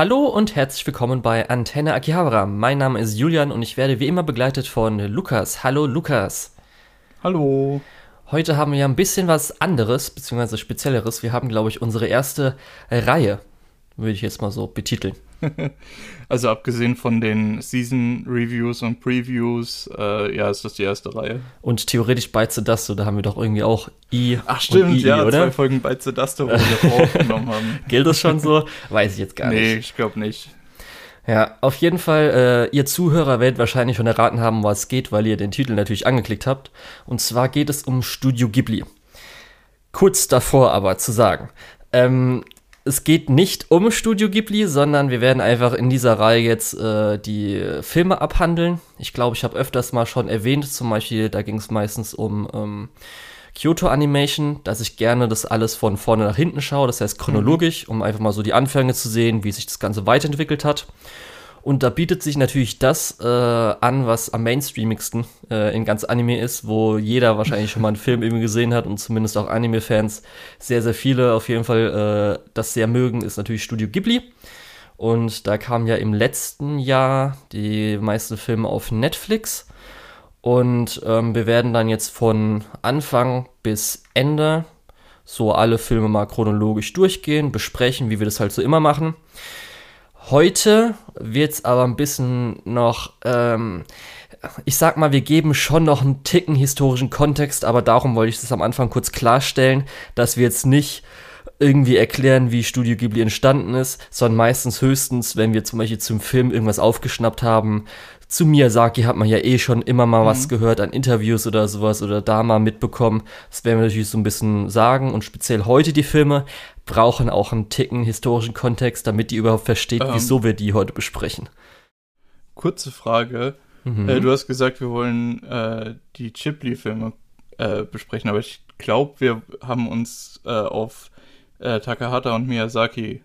Hallo und herzlich willkommen bei Antenne Akihabara. Mein Name ist Julian und ich werde wie immer begleitet von Lukas. Hallo Lukas. Hallo. Heute haben wir ja ein bisschen was anderes, beziehungsweise spezielleres. Wir haben, glaube ich, unsere erste Reihe, würde ich jetzt mal so betiteln. also abgesehen von den Season Reviews und Previews, äh, ja, ist das die erste Reihe. Und theoretisch Beize Dasto, da haben wir doch irgendwie auch I. Ach stimmt, I, ja, oder? zwei Folgen Beize Dasto, wo wir aufgenommen haben. Gilt das schon so? Weiß ich jetzt gar Nee, nicht. ich glaube nicht. Ja, auf jeden Fall, äh, ihr Zuhörer werdet wahrscheinlich schon erraten haben, was es geht, weil ihr den Titel natürlich angeklickt habt. Und zwar geht es um Studio Ghibli. Kurz davor aber zu sagen, ähm, es geht nicht um Studio Ghibli, sondern wir werden einfach in dieser Reihe jetzt äh, die Filme abhandeln. Ich glaube, ich habe öfters mal schon erwähnt, zum Beispiel, da ging es meistens um ähm, Kyoto Animation, dass ich gerne das alles von vorne nach hinten schaue, das heißt chronologisch, um einfach mal so die Anfänge zu sehen, wie sich das Ganze weiterentwickelt hat. Und da bietet sich natürlich das äh, an, was am mainstreamigsten äh, in ganz Anime ist, wo jeder wahrscheinlich schon mal einen Film irgendwie gesehen hat und zumindest auch Anime-Fans sehr, sehr viele auf jeden Fall äh, das sehr mögen, ist natürlich Studio Ghibli. Und da kamen ja im letzten Jahr die meisten Filme auf Netflix. Und ähm, wir werden dann jetzt von Anfang bis Ende so alle Filme mal chronologisch durchgehen, besprechen, wie wir das halt so immer machen. Heute wird es aber ein bisschen noch, ähm, ich sag mal, wir geben schon noch einen Ticken historischen Kontext, aber darum wollte ich das am Anfang kurz klarstellen, dass wir jetzt nicht irgendwie erklären, wie Studio Ghibli entstanden ist, sondern meistens höchstens, wenn wir zum Beispiel zum Film irgendwas aufgeschnappt haben. Zu Miyazaki hat man ja eh schon immer mal was gehört an Interviews oder sowas oder da mal mitbekommen. Das werden wir natürlich so ein bisschen sagen und speziell heute die Filme brauchen auch einen Ticken historischen Kontext, damit ihr überhaupt versteht, Ähm. wieso wir die heute besprechen. Kurze Frage. Mhm. Äh, du hast gesagt, wir wollen äh, die Ghibli-Filme äh, besprechen, aber ich glaube, wir haben uns äh, auf äh, Takahata und Miyazaki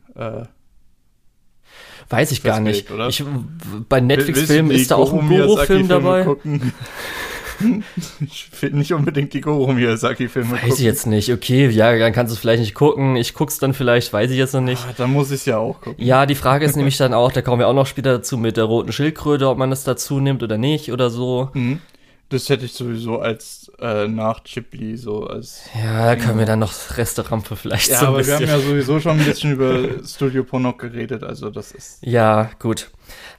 Weiß ich gar nicht. oder? Ich, bei Netflix-Filmen die ist da auch ein Goro Goro-Film dabei. gucken? ich will nicht unbedingt die Goro Miyazaki-Filme gucken. Weiß ich jetzt nicht. Okay, ja, dann kannst du es vielleicht nicht gucken. Ich guck's dann vielleicht, weiß ich jetzt noch nicht. Ah, dann muss ich es ja auch gucken. Ja, die Frage ist nämlich dann auch, da kommen wir auch noch später dazu mit der roten Schildkröte, ob man das dazu nimmt oder nicht oder so. Mhm. Das hätte ich sowieso als äh, nach Ghibli so als. Ja, da können wir dann noch Resterampe vielleicht Ja, so ein aber wir bisschen. haben ja sowieso schon ein bisschen über Studio Ponok geredet, also das ist. Ja, gut.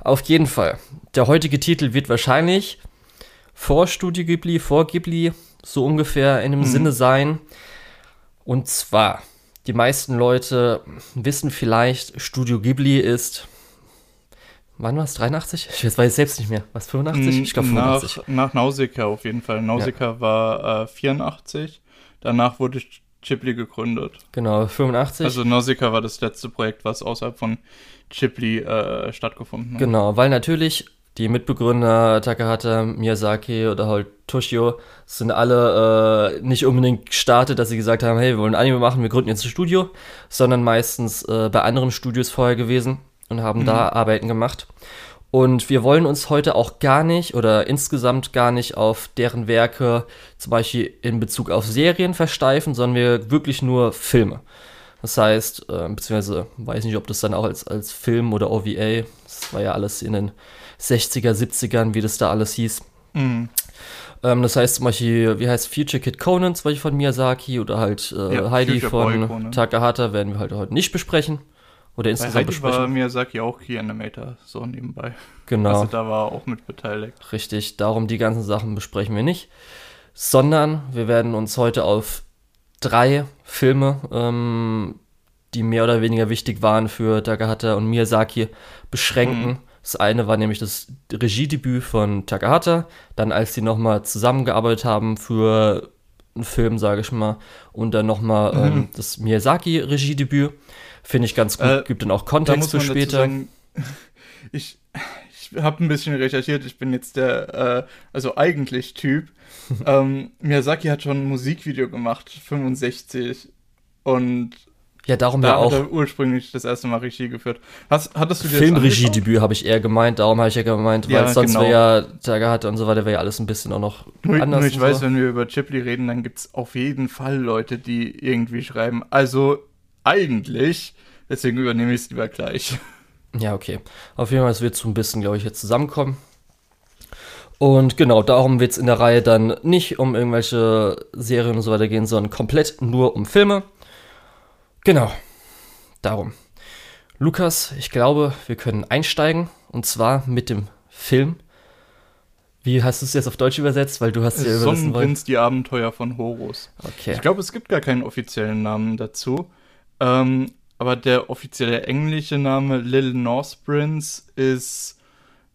Auf jeden Fall. Der heutige Titel wird wahrscheinlich vor Studio Ghibli, vor Ghibli, so ungefähr in dem Mhm. Sinne sein. Und zwar, die meisten Leute wissen vielleicht, Studio Ghibli ist. Wann war es? 83? Ich weiß es selbst nicht mehr. Was, 85? Ich glaube 85. Nach, nach Nausicaa auf jeden Fall. Nausicaa war äh, 84. Danach wurde Ghibli gegründet. Genau, 85. Also Nausicaa war das letzte Projekt, was außerhalb von Ghibli äh, stattgefunden hat. Genau, weil natürlich die Mitbegründer Takahata, Miyazaki oder halt Toshio sind alle äh, nicht unbedingt gestartet, dass sie gesagt haben, hey, wir wollen Anime machen, wir gründen jetzt ein Studio, sondern meistens äh, bei anderen Studios vorher gewesen und haben da Arbeiten gemacht. Und wir wollen uns heute auch gar nicht oder insgesamt gar nicht auf deren Werke zum Beispiel in Bezug auf Serien versteifen, sondern wir wirklich nur Filme. Das heißt, äh, beziehungsweise weiß nicht, ob das dann auch als, als Film oder OVA, das war ja alles in den 60er, 70ern, wie das da alles hieß. Mhm. Ähm, das heißt zum Beispiel, wie heißt Future Kid Conan, zum Beispiel von Miyazaki oder halt äh, Ja, Heidi Future von. Takahata werden wir halt heute nicht besprechen. Oder Bei insgesamt Heidi war besprechen. Miyazaki auch Key Animator, so nebenbei. Genau. Also da war auch mit beteiligt. Richtig, darum die ganzen Sachen besprechen wir nicht, sondern wir werden uns heute auf drei Filme, ähm, die mehr oder weniger wichtig waren für Takahata und Miyazaki, beschränken. Mhm. Das eine war nämlich das Regiedebüt von Takahata, dann als sie nochmal zusammengearbeitet haben für einen Film, sage ich mal, und dann nochmal Mhm. ähm, das Miyazaki-Regiedebüt. Finde ich ganz gut, Äh, gibt dann auch Da Kontext muss für später. sagen, ich, ich habe ein bisschen recherchiert. Ich bin jetzt der, äh, also eigentlich Typ. ähm, Miyazaki hat schon ein Musikvideo gemacht, 65. Und ja, darum ja da auch. hat er ursprünglich das erste Mal Regie geführt. Hast, hattest du dir? Filmregiedebüt habe ich eher gemeint, darum habe ich ja gemeint, weil Ja, sonst genau. wäre ja Takahata und so weiter, wäre ja alles ein bisschen auch noch Nur, anders. nur ich weiß, so. wenn wir über Ghibli reden, dann gibt's auf jeden Fall Leute, die irgendwie schreiben. Also eigentlich, deswegen übernehme ich es lieber gleich. Ja, okay. Auf jeden Fall, es wird so ein bisschen, glaube ich, jetzt zusammenkommen. Und genau, darum wird es in der Reihe dann nicht um irgendwelche Serien und so weiter gehen, sondern komplett nur um Filme. Genau, darum. Lukas, ich glaube, wir können einsteigen und zwar mit dem Film. Wie hast du es jetzt auf Deutsch übersetzt? Weil du hast ja übersetzen Sonnenprinz, die Abenteuer von Horus. Okay. Ich glaube, es gibt gar keinen offiziellen Namen dazu. Ähm, aber der offizielle englische Name Little North Prince ist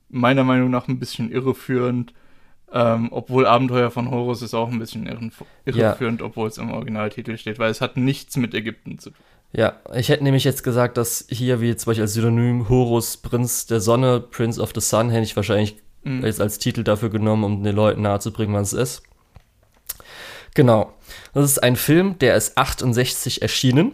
meiner Meinung nach ein bisschen irreführend. Ähm, obwohl Abenteuer von Horus ist auch ein bisschen irreführend, ja. obwohl es im Originaltitel steht, weil es hat nichts mit Ägypten zu tun. Ja, ich hätte nämlich jetzt gesagt, dass hier wie zum Beispiel als Synonym Horus, Prinz der Sonne, Prince of the Sun, hätte ich wahrscheinlich mhm. jetzt als Titel dafür genommen, um den Leuten nahezubringen, was es ist. Genau. Das ist ein Film, der ist 68 erschienen.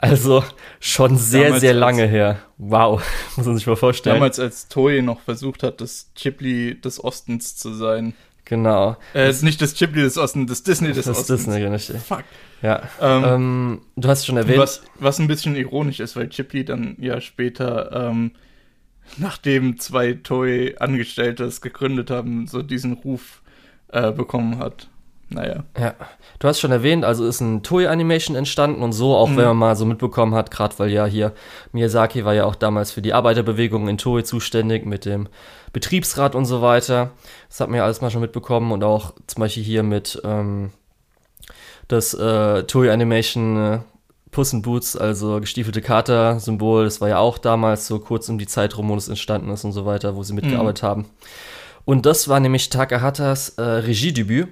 Also schon sehr, damals sehr lange her. Wow, muss man sich mal vorstellen. Damals, als Toei noch versucht hat, das Ghibli des Ostens zu sein. Genau. Äh, das, nicht das Ghibli des Ostens, das Disney des das Ostens. Das Disney, richtig. Fuck. Ja. Ähm, ähm, du hast schon erwähnt. Was, was ein bisschen ironisch ist, weil Ghibli dann ja später, ähm, nachdem zwei Toei-Angestellte es gegründet haben, so diesen Ruf äh, bekommen hat. Naja. Ja, du hast schon erwähnt, also ist ein Toei-Animation entstanden und so, auch mhm. wenn man mal so mitbekommen hat, gerade weil ja hier Miyazaki war ja auch damals für die Arbeiterbewegung in Toei zuständig mit dem Betriebsrat und so weiter. Das hat man ja alles mal schon mitbekommen und auch zum Beispiel hier mit ähm, das äh, Toei Animation äh, Puss in Boots, also gestiefelte Kater-Symbol, das war ja auch damals so kurz um die Zeit rum, wo es entstanden ist und so weiter, wo sie mitgearbeitet mhm. haben. Und das war nämlich Takahatas äh, Regiedebüt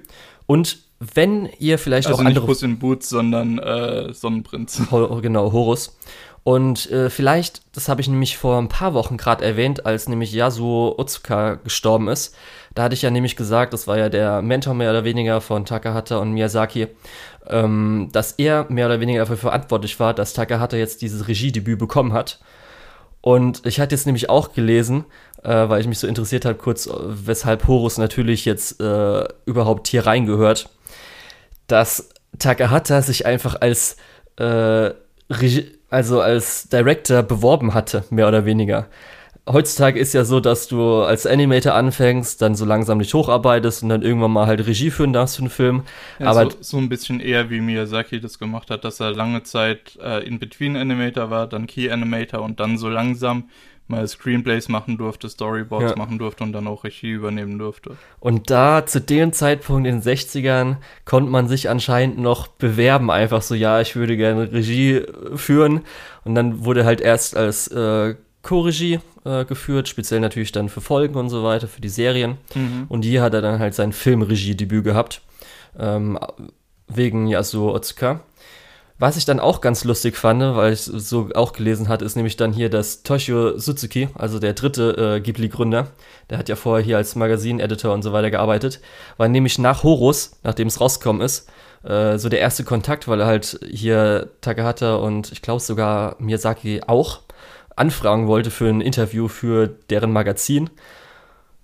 und wenn ihr vielleicht also auch andere. Nicht Puss in Boots, sondern äh, Sonnenprinz. Ho genau, Horus. Und äh, vielleicht, das habe ich nämlich vor ein paar Wochen gerade erwähnt, als nämlich Yasuo Otsuka gestorben ist. Da hatte ich ja nämlich gesagt, das war ja der Mentor mehr oder weniger von Takahata und Miyazaki, ähm, dass er mehr oder weniger dafür verantwortlich war, dass Takahata jetzt dieses Regiedebüt bekommen hat. Und ich hatte jetzt nämlich auch gelesen, äh, weil ich mich so interessiert habe, kurz, weshalb Horus natürlich jetzt äh, überhaupt hier reingehört, dass Takahata sich einfach als äh, also als Director beworben hatte, mehr oder weniger heutzutage ist ja so, dass du als Animator anfängst, dann so langsam dich hocharbeitest und dann irgendwann mal halt Regie führen darfst für einen Film. Ja, Aber so, so, ein bisschen eher wie Miyazaki das gemacht hat, dass er lange Zeit äh, in Between Animator war, dann Key Animator und dann so langsam mal Screenplays machen durfte, Storyboards ja. machen durfte und dann auch Regie übernehmen durfte. Und da zu dem Zeitpunkt in den 60ern konnte man sich anscheinend noch bewerben, einfach so, ja, ich würde gerne Regie führen. Und dann wurde halt erst als äh, Co-Regie äh, geführt, speziell natürlich dann für Folgen und so weiter, für die Serien. Mhm. Und hier hat er dann halt sein Filmregiedebüt gehabt, ähm, wegen Yasuo Otsuka. Was ich dann auch ganz lustig fand, weil ich so auch gelesen hatte, ist nämlich dann hier, dass Toshio Suzuki, also der dritte äh, Ghibli-Gründer, der hat ja vorher hier als Magazin-Editor und so weiter gearbeitet, war nämlich nach Horus, nachdem es rausgekommen ist, äh, so der erste Kontakt, weil er halt hier Takahata und ich glaube sogar Miyazaki auch anfragen wollte für ein Interview für deren Magazin,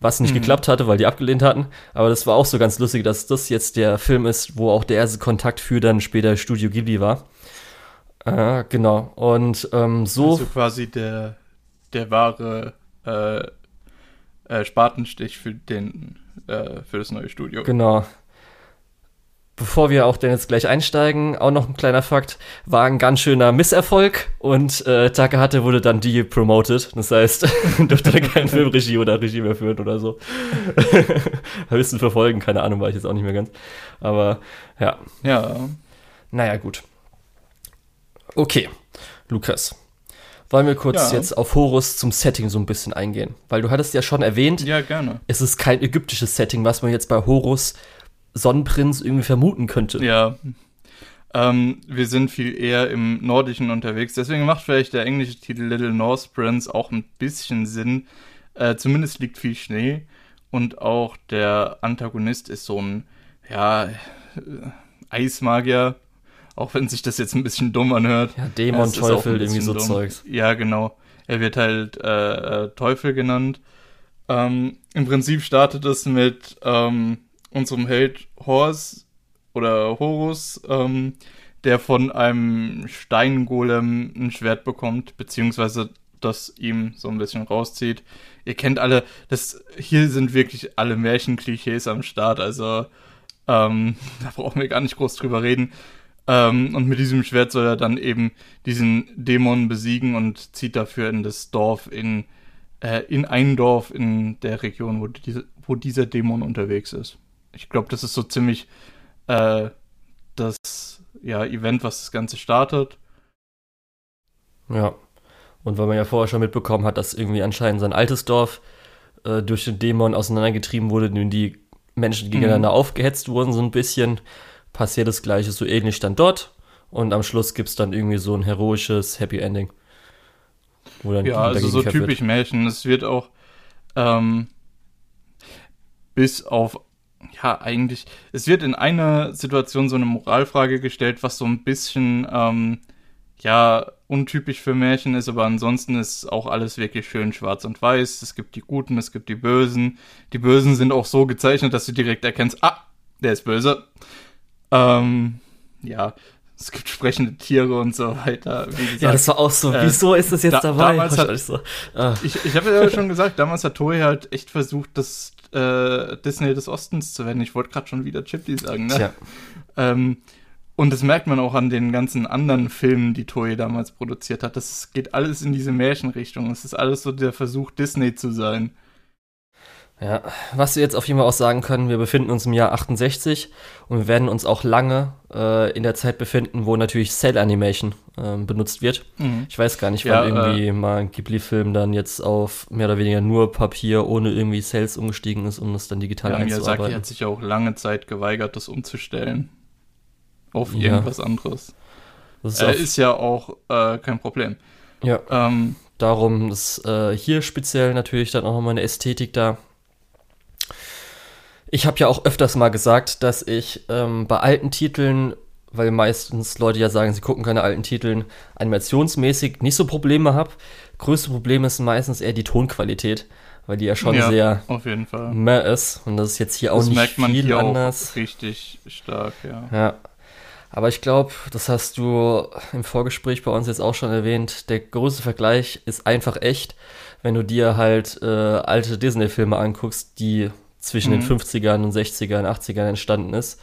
was nicht mhm. geklappt hatte, weil die abgelehnt hatten. Aber das war auch so ganz lustig, dass das jetzt der Film ist, wo auch der erste Kontakt für dann später Studio Ghibli war. Äh, genau. Und ähm, so. Also quasi der, der wahre äh, äh, Spatenstich für den äh, für das neue Studio. Genau bevor wir auch denn jetzt gleich einsteigen, auch noch ein kleiner Fakt, war ein ganz schöner Misserfolg und äh, Takahata wurde dann depromoted. Das heißt, durfte dann kein Filmregie oder Regie mehr führen oder so. Höchstens verfolgen, keine Ahnung, war ich jetzt auch nicht mehr ganz. Aber ja. Ja. Naja, gut. Okay, Lukas. Wollen wir kurz ja. jetzt auf Horus zum Setting so ein bisschen eingehen? Weil du hattest ja schon erwähnt, ja, gerne. es ist kein ägyptisches Setting, was man jetzt bei Horus Sonnenprinz irgendwie vermuten könnte. Ja. Ähm, wir sind viel eher im Nordischen unterwegs. Deswegen macht vielleicht der englische Titel Little North Prince auch ein bisschen Sinn. Äh, zumindest liegt viel Schnee. Und auch der Antagonist ist so ein, ja, äh, Eismagier. Auch wenn sich das jetzt ein bisschen dumm anhört. Ja, Dämon, Teufel, irgendwie so dumm. Zeugs. Ja, genau. Er wird halt äh, äh, Teufel genannt. Ähm, Im Prinzip startet es mit ähm, unserem Held Horus oder Horus, ähm, der von einem Steingolem ein Schwert bekommt, beziehungsweise das ihm so ein bisschen rauszieht. Ihr kennt alle, das hier sind wirklich alle Märchenklischees am Start, also ähm, da brauchen wir gar nicht groß drüber reden. Ähm, und mit diesem Schwert soll er dann eben diesen Dämon besiegen und zieht dafür in das Dorf, in, äh, in ein Dorf in der Region, wo, diese, wo dieser Dämon unterwegs ist. Ich glaube, das ist so ziemlich äh, das ja, Event, was das Ganze startet. Ja. Und weil man ja vorher schon mitbekommen hat, dass irgendwie anscheinend sein altes Dorf äh, durch den Dämon auseinandergetrieben wurde, nun die Menschen gegeneinander mhm. aufgehetzt wurden, so ein bisschen, passiert das Gleiche so ähnlich dann dort. Und am Schluss gibt es dann irgendwie so ein heroisches Happy Ending. ja, also so typisch wird. Märchen. Es wird auch ähm, bis auf ja, eigentlich, es wird in einer Situation so eine Moralfrage gestellt, was so ein bisschen, ähm, ja, untypisch für Märchen ist, aber ansonsten ist auch alles wirklich schön schwarz und weiß. Es gibt die Guten, es gibt die Bösen. Die Bösen sind auch so gezeichnet, dass du direkt erkennst, ah, der ist böse. Ähm, ja, es gibt sprechende Tiere und so weiter. Gesagt, ja, das war auch so. Äh, Wieso ist das jetzt da, dabei? Damals hat, so. ah. Ich, ich habe ja schon gesagt, damals hat Toei halt echt versucht, das äh, Disney des Ostens zu werden. Ich wollte gerade schon wieder Chipley sagen, ne? Ja. Ähm, und das merkt man auch an den ganzen anderen Filmen, die Toei damals produziert hat. Das geht alles in diese Märchenrichtung. Es ist alles so der Versuch, Disney zu sein. Ja, was wir jetzt auf jeden Fall auch sagen können, wir befinden uns im Jahr 68 und wir werden uns auch lange äh, in der Zeit befinden, wo natürlich Cell Animation äh, benutzt wird. Mhm. Ich weiß gar nicht, wann ja, irgendwie äh, mal ein Ghibli-Film dann jetzt auf mehr oder weniger nur Papier ohne irgendwie Cells umgestiegen ist, um das dann digital ja, einzuarbeiten. Miyazaki hat sich ja auch lange Zeit geweigert, das umzustellen auf irgendwas ja. anderes. Das ist, äh, ist ja auch äh, kein Problem. Ja. Ähm, Darum ist äh, hier speziell natürlich dann auch nochmal eine Ästhetik da ich habe ja auch öfters mal gesagt, dass ich ähm, bei alten Titeln, weil meistens Leute ja sagen, sie gucken keine alten Titeln, animationsmäßig nicht so Probleme habe. Größte Problem ist meistens eher die Tonqualität, weil die ja schon ja, sehr auf jeden Fall. mehr ist. Und das ist jetzt hier das auch nicht merkt man viel hier anders. Auch richtig stark, ja. Ja. Aber ich glaube, das hast du im Vorgespräch bei uns jetzt auch schon erwähnt, der größte Vergleich ist einfach echt, wenn du dir halt äh, alte Disney-Filme anguckst, die zwischen mhm. den 50ern und 60ern, 80ern entstanden ist.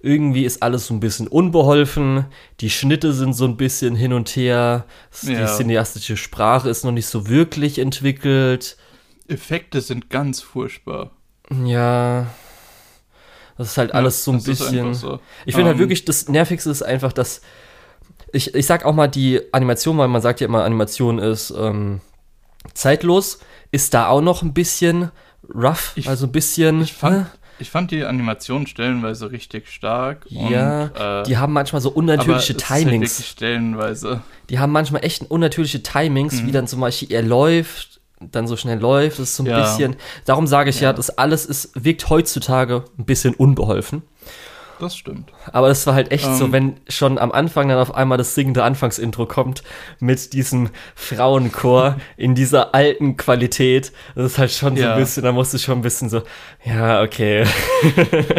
Irgendwie ist alles so ein bisschen unbeholfen, die Schnitte sind so ein bisschen hin und her, ja. die cineastische Sprache ist noch nicht so wirklich entwickelt. Effekte sind ganz furchtbar. Ja. Das ist halt ja, alles so ein bisschen. So. Ich finde um, halt ähm. wirklich, das Nervigste ist einfach, dass. Ich, ich sag auch mal die Animation, weil man sagt ja immer, Animation ist ähm, zeitlos, ist da auch noch ein bisschen, rough, ich, also ein bisschen. Ich fand, äh? ich fand die Animation stellenweise richtig stark. Ja, und, äh, die haben manchmal so unnatürliche halt Timings. Halt stellenweise. Die haben manchmal echt unnatürliche Timings, mhm. wie dann zum Beispiel er läuft, dann so schnell läuft. Das ist so ein ja. bisschen. Darum sage ich ja. ja, das alles ist, wirkt heutzutage ein bisschen unbeholfen das stimmt. Aber es war halt echt ähm, so, wenn schon am Anfang dann auf einmal das singende Anfangsintro kommt mit diesem Frauenchor in dieser alten Qualität. Das ist halt schon ja. so ein bisschen, da musst du schon ein bisschen so, ja, okay.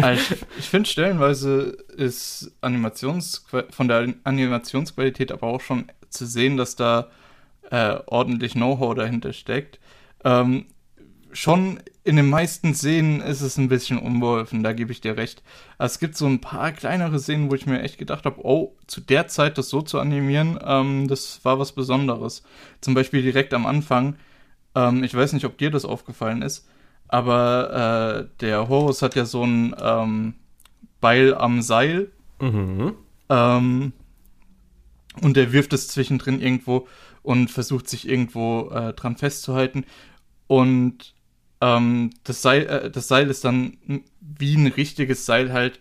Also ich, ich finde stellenweise ist Animations von der Animationsqualität aber auch schon zu sehen, dass da äh, ordentlich Know-how dahinter steckt. Ähm, schon in den meisten Szenen ist es ein bisschen unbeholfen, da gebe ich dir recht. es gibt so ein paar kleinere Szenen, wo ich mir echt gedacht habe, oh, zu der Zeit das so zu animieren, ähm, das war was Besonderes. Zum Beispiel direkt am Anfang, ähm, ich weiß nicht, ob dir das aufgefallen ist, aber äh, der Horus hat ja so ein ähm, Beil am Seil. Mhm. Ähm, und der wirft es zwischendrin irgendwo und versucht sich irgendwo äh, dran festzuhalten. Und ähm, das, Seil, äh, das Seil ist dann wie ein richtiges Seil halt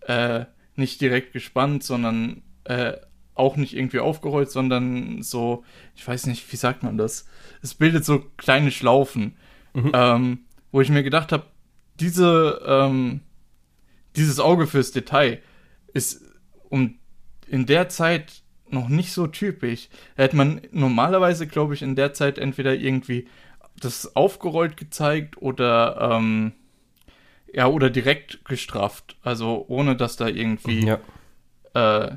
äh, nicht direkt gespannt, sondern äh, auch nicht irgendwie aufgerollt, sondern so, ich weiß nicht, wie sagt man das? Es bildet so kleine Schlaufen, mhm. ähm, wo ich mir gedacht habe, diese, ähm, dieses Auge fürs Detail ist um in der Zeit noch nicht so typisch. Hätte man normalerweise, glaube ich, in der Zeit entweder irgendwie das aufgerollt gezeigt oder ähm, ja, oder direkt gestrafft. Also ohne dass da irgendwie ja. äh,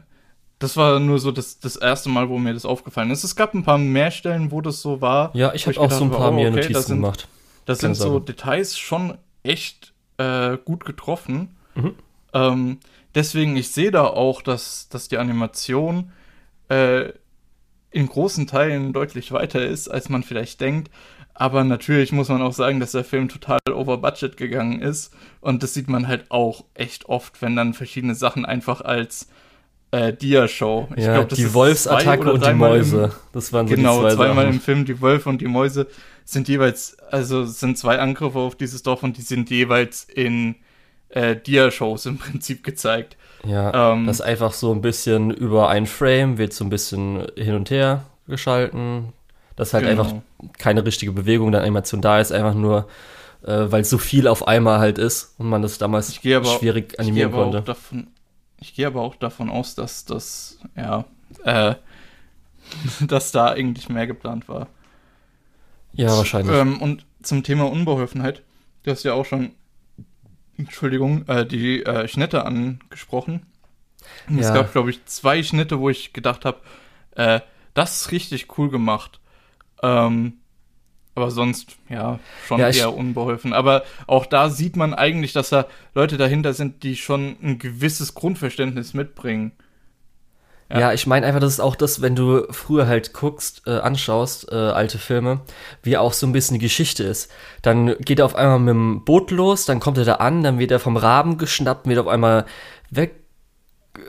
das war nur so das, das erste Mal, wo mir das aufgefallen ist. Es gab ein paar mehr Stellen, wo das so war. Ja, ich habe auch gedacht so ein paar oh, mehr okay, Notizen das sind, gemacht. Das Keine sind so Sorge. Details schon echt äh, gut getroffen. Mhm. Ähm, deswegen, ich sehe da auch, dass, dass die Animation äh, in großen Teilen deutlich weiter ist, als man vielleicht denkt. Aber natürlich muss man auch sagen, dass der Film total over budget gegangen ist. Und das sieht man halt auch echt oft, wenn dann verschiedene Sachen einfach als äh, Dia-Show. Ich ja, glaub, das die Wolfsattacke und die dreimal im- Mäuse. Das waren so Genau, die zwei zweimal im. Film, die Wölfe und die Mäuse sind jeweils, also sind zwei Angriffe auf dieses Dorf und die sind jeweils in äh, Dia-Shows im Prinzip gezeigt. Ja, Ähm, das ist einfach so ein bisschen über ein Frame, wird so ein bisschen hin und her geschalten. Dass halt Genau. einfach keine richtige Bewegung der Animation da ist, einfach nur, äh, weil so viel auf einmal halt ist und man das damals Ich aber, schwierig ich animieren auch konnte. davon, ich gehe aber auch davon aus, dass das, ja, äh, dass da eigentlich mehr geplant war. Ja, wahrscheinlich. Ähm, und zum Thema Unbeholfenheit, du hast ja auch schon, Entschuldigung, äh, die äh, Schnitte angesprochen. Und Es Ja. gab, glaube ich, zwei Schnitte, wo ich gedacht habe, äh, das ist richtig cool gemacht. Ähm, aber sonst, ja, schon Ja, eher unbeholfen. Aber auch da sieht man eigentlich, dass da Leute dahinter sind, die schon ein gewisses Grundverständnis mitbringen. Ja, Ja. ich meine einfach, das ist auch das, wenn du früher halt guckst, äh, anschaust, äh, alte Filme, wie auch so ein bisschen die Geschichte ist. Dann geht er auf einmal mit dem Boot los, dann kommt er da an, dann wird er vom Raben geschnappt, wird auf einmal weg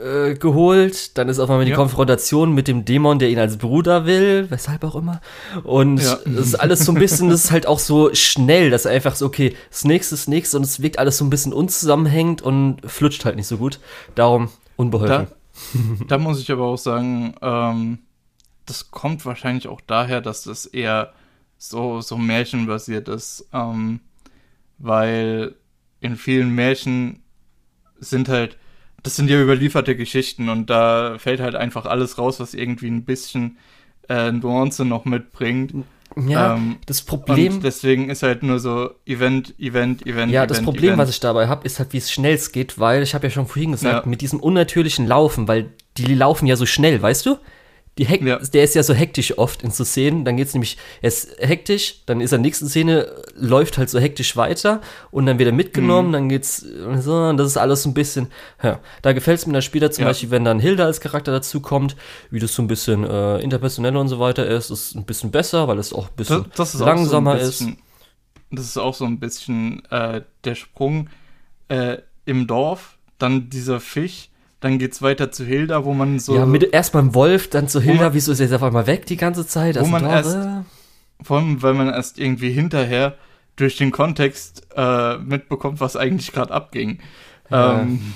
äh, geholt, dann ist auf einmal die Ja. Konfrontation mit dem Dämon, der ihn als Bruder will, weshalb auch immer. Und Ja. das ist alles so ein bisschen, das ist halt auch so schnell, dass er einfach so, okay, das nächste, das nächste und es wirkt alles so ein bisschen unzusammenhängend und flutscht halt nicht so gut. Darum unbeholfen. Da muss ich aber auch sagen, ähm, das kommt wahrscheinlich auch daher, dass das eher so, so märchenbasiert ist. Ähm, weil in vielen Märchen sind halt, das sind ja überlieferte Geschichten und da fällt halt einfach alles raus, was irgendwie ein bisschen äh, Nuance noch mitbringt. Ja, Ähm, das Problem. Deswegen ist halt nur so Event, Event, Event, Ja, Event, das Problem, Event. was ich dabei habe, ist halt, wie es schnell es geht, weil ich habe ja schon vorhin gesagt, Ja. mit diesem unnatürlichen Laufen, weil die laufen ja so schnell, weißt du? Die Hek Ja. Der ist ja so hektisch oft in so Szenen, dann geht's nämlich, er ist hektisch, dann ist er in der nächsten Szene, läuft halt so hektisch weiter und dann wird er Mhm. mitgenommen, dann geht's so, das ist alles so ein bisschen, ja, da gefällt es mir dann später zum Ja. Beispiel, wenn dann Hilda als Charakter dazu kommt, wie das so ein bisschen äh, interpersonell und so weiter ist, ist ein bisschen besser, weil es auch ein bisschen Das, das langsamer so ein ist. bisschen, Das ist auch so ein bisschen äh, der Sprung äh, im Dorf, dann dieser Fisch, dann geht's weiter zu Hilda, wo man so, ja, mit, erst beim Wolf, dann zu Hilda, man- wieso ist er jetzt auf einmal weg die ganze Zeit? Wo Also man da, erst- äh, vor allem, weil man erst irgendwie hinterher durch den Kontext äh, mitbekommt, was eigentlich gerade abging. Ja. Ähm,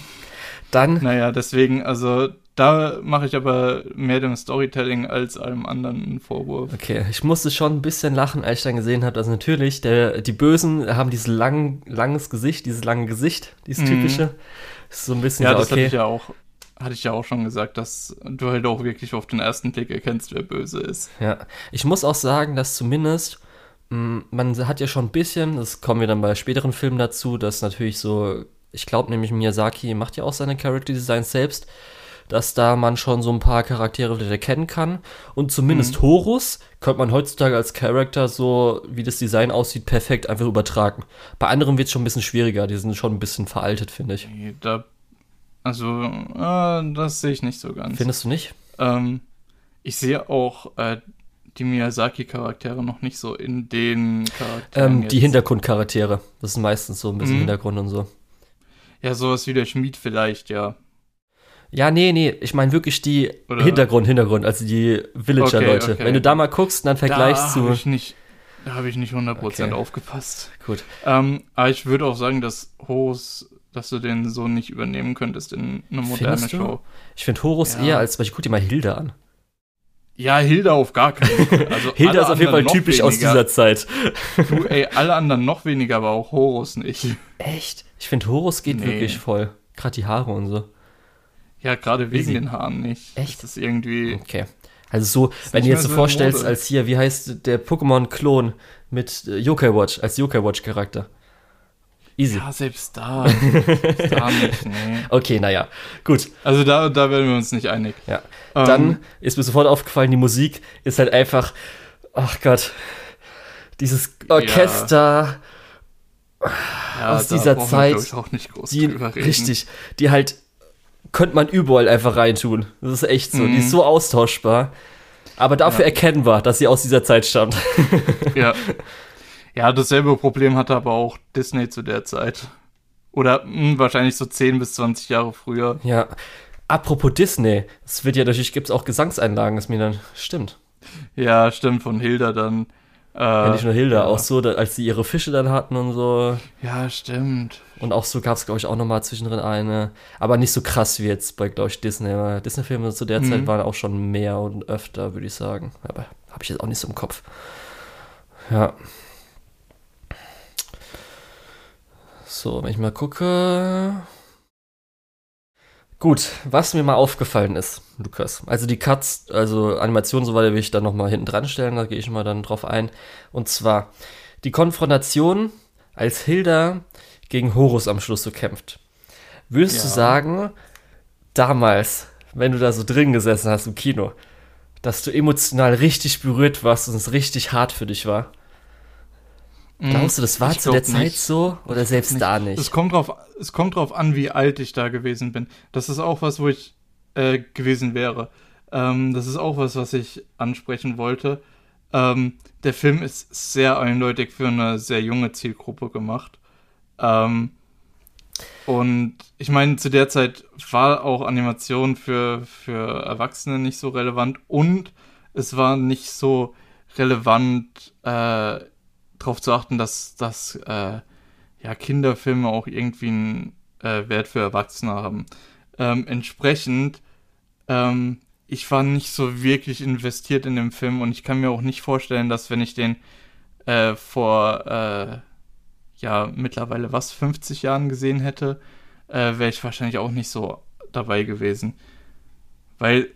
dann, naja, deswegen, also da mache ich aber mehr dem Storytelling als allem anderen einen Vorwurf. okay, ich musste schon ein bisschen lachen, als ich dann gesehen habe, dass natürlich der, die Bösen haben dieses lang, langes Gesicht, dieses lange Gesicht, dieses Mhm. typische. Ist so ein bisschen Ja, so, das hatte okay. ich ja auch, hatte ich ja auch schon gesagt, dass du halt auch wirklich auf den ersten Blick erkennst, wer böse ist. Ja, ich muss auch sagen, dass zumindest mh, man hat ja schon ein bisschen, das kommen wir dann bei späteren Filmen dazu, dass natürlich so, ich glaube nämlich Miyazaki macht ja auch seine Character Designs selbst, dass da man schon so ein paar Charaktere vielleicht erkennen kann und zumindest Mhm. Horus könnte man heutzutage als Charakter so, wie das Design aussieht, perfekt einfach übertragen. Bei anderen wird es schon ein bisschen schwieriger, die sind schon ein bisschen veraltet, finde ich. Da, also, äh, das sehe ich nicht so ganz. Findest du nicht? Ähm, ich sehe auch äh, die Miyazaki-Charaktere noch nicht so in den Charakteren. Ähm, die jetzt. Hintergrundcharaktere, das ist meistens so ein bisschen Mhm. Hintergrund und so. Ja, sowas wie der Schmied vielleicht, ja. Ja, nee, nee, ich meine wirklich die Oder- Hintergrund, Hintergrund, also die Villager-Leute. Okay, okay. Wenn du da mal guckst, dann vergleichst da habe du. ich nicht, da habe ich nicht 100% Okay. aufgepasst. Gut. Ähm, aber ich würde auch sagen, dass Horus, dass du den so nicht übernehmen könntest in eine moderne Findest du? Show. Ich finde Horus Ja. eher als, weil ich guck dir mal Hilda an. Ja, Hilda auf gar keinen Fall. Also Hilda ist auf jeden Fall typisch aus weniger. dieser Zeit. Du, ey, alle anderen noch weniger, aber auch Horus nicht. Echt? Ich finde Horus geht Nee. wirklich voll. Gerade die Haare und so. Ja, gerade wegen Easy. den Haaren nicht. Echt? Das ist irgendwie. Okay. Also so, wenn du jetzt mehr so vorstellst, Mode. als hier, wie heißt der Pokémon-Klon mit äh, Yokai Watch, als Yokai Watch-Charakter. Easy. Ja, selbst da. selbst da nicht, nee. Okay, naja, gut. Also da, da werden wir uns nicht einig. Ja. Ähm, Dann ist mir sofort aufgefallen, die Musik ist halt einfach, ach Gott, dieses Orchester ja, aus da dieser Zeit, glaub ich, auch nicht groß die, richtig, die halt, könnte man überall einfach reintun. Das ist echt so, die ist Mhm. so austauschbar. Aber dafür Ja. erkennbar, dass sie aus dieser Zeit stammt. Ja. Ja, dasselbe Problem hatte aber auch Disney zu der Zeit. Oder mh, wahrscheinlich so 10 bis 20 Jahre früher. Ja. Apropos Disney, es wird ja natürlich, gibt es auch Gesangseinlagen, ist mir dann, stimmt. Ja, stimmt, von Hilda dann. Äh, Ja, nicht nur Hilda, ja. auch so, da, als sie ihre Fische dann hatten und so. Ja, stimmt. Und auch so gab es, glaube ich, auch nochmal zwischendrin eine. Aber nicht so krass wie jetzt bei, glaube ich, Disney. Disney-Filme zu der Mhm. Zeit waren auch schon mehr und öfter, würde ich sagen. Aber habe ich jetzt auch nicht so im Kopf. Ja. So, wenn ich mal gucke. Gut, was mir mal aufgefallen ist, Lukas. Also die Cuts, also Animation, so weiter, will ich dann nochmal hinten dran stellen, da gehe ich mal dann drauf ein. Und zwar die Konfrontation, als Hilda gegen Horus am Schluss so kämpft. Würdest du Ja. sagen, damals, wenn du da so drin gesessen hast im Kino, dass du emotional richtig berührt warst und es richtig hart für dich war? Glaubst du, das war. Ich zu der Zeit nicht. so oder selbst nicht. da nicht? Es kommt, drauf, es kommt drauf an, wie alt ich da gewesen bin. Das ist auch was, wo ich äh, gewesen wäre. Ähm, das ist auch was, was ich ansprechen wollte. Ähm, der Film ist sehr eindeutig für eine sehr junge Zielgruppe gemacht. Ähm, und ich meine, zu der Zeit war auch Animation für, für Erwachsene nicht so relevant und es war nicht so relevant, äh, darauf zu achten, dass, dass äh, ja, Kinderfilme auch irgendwie einen äh, Wert für Erwachsene haben. Ähm, entsprechend, ähm, ich war nicht so wirklich investiert in den Film und ich kann mir auch nicht vorstellen, dass wenn ich den äh, vor äh, ja mittlerweile was 50 Jahren gesehen hätte, äh, wäre ich wahrscheinlich auch nicht so dabei gewesen. Weil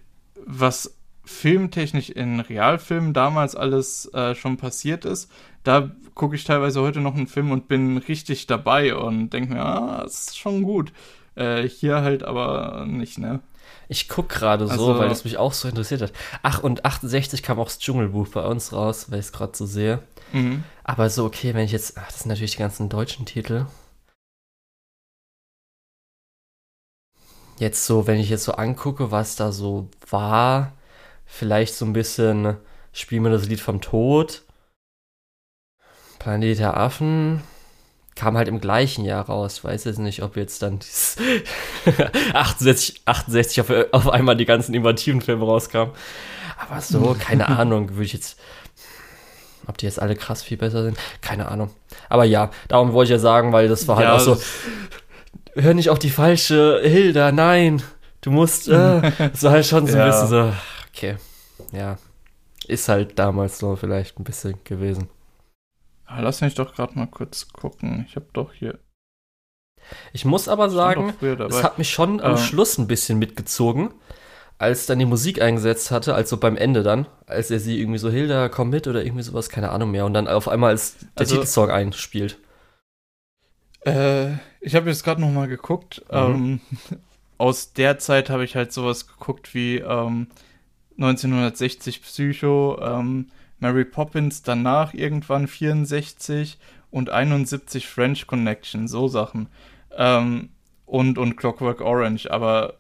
was filmtechnisch in Realfilmen damals alles äh, schon passiert ist, da gucke ich teilweise heute noch einen Film und bin richtig dabei und denke mir, ah, das ist schon gut. Äh, hier halt aber nicht, ne? Ich guck gerade so, Also- weil es mich auch so interessiert hat. Ach, und 68 kam auch das Dschungelbuch bei uns raus, weil ich es gerade so sehe. Mhm. Aber so, okay, wenn ich jetzt. Ach, das sind natürlich die ganzen deutschen Titel. Jetzt so, wenn ich jetzt so angucke, was da so war, vielleicht so ein bisschen Spiel mir das Lied vom Tod. Planet der Affen kam halt im gleichen Jahr raus. Ich weiß jetzt nicht, ob jetzt dann dieses 68, 68 auf, auf einmal die ganzen innovativen Filme rauskamen. Aber so, keine Ahnung, würde ich jetzt. Ob die jetzt alle krass viel besser sind? Keine Ahnung. Aber ja, darum wollte ich ja sagen, weil das war halt Ja, auch so. Hör nicht auf die falsche Hilda, nein. Du musst. Äh, das war halt schon so ein Ja. bisschen so. Okay. Ja. Ist halt damals so vielleicht ein bisschen gewesen. Ah, Lass mich doch gerade mal kurz gucken. Ich habe doch hier. Ich muss aber sagen, es hat mich schon am Ähm. Schluss ein bisschen mitgezogen, als dann die Musik eingesetzt hatte, also beim Ende dann, als er sie irgendwie so, Hilda, komm mit oder irgendwie sowas, keine Ahnung mehr. Und dann auf einmal als der Also- Titelsong einspielt. Äh, ich habe jetzt gerade noch mal geguckt. Mhm. Ähm, aus der Zeit habe ich halt sowas geguckt wie ähm, 1960 Psycho, ähm, Mary Poppins danach irgendwann 64 und 71 French Connection, so Sachen. Ähm, und, und Clockwork Orange, aber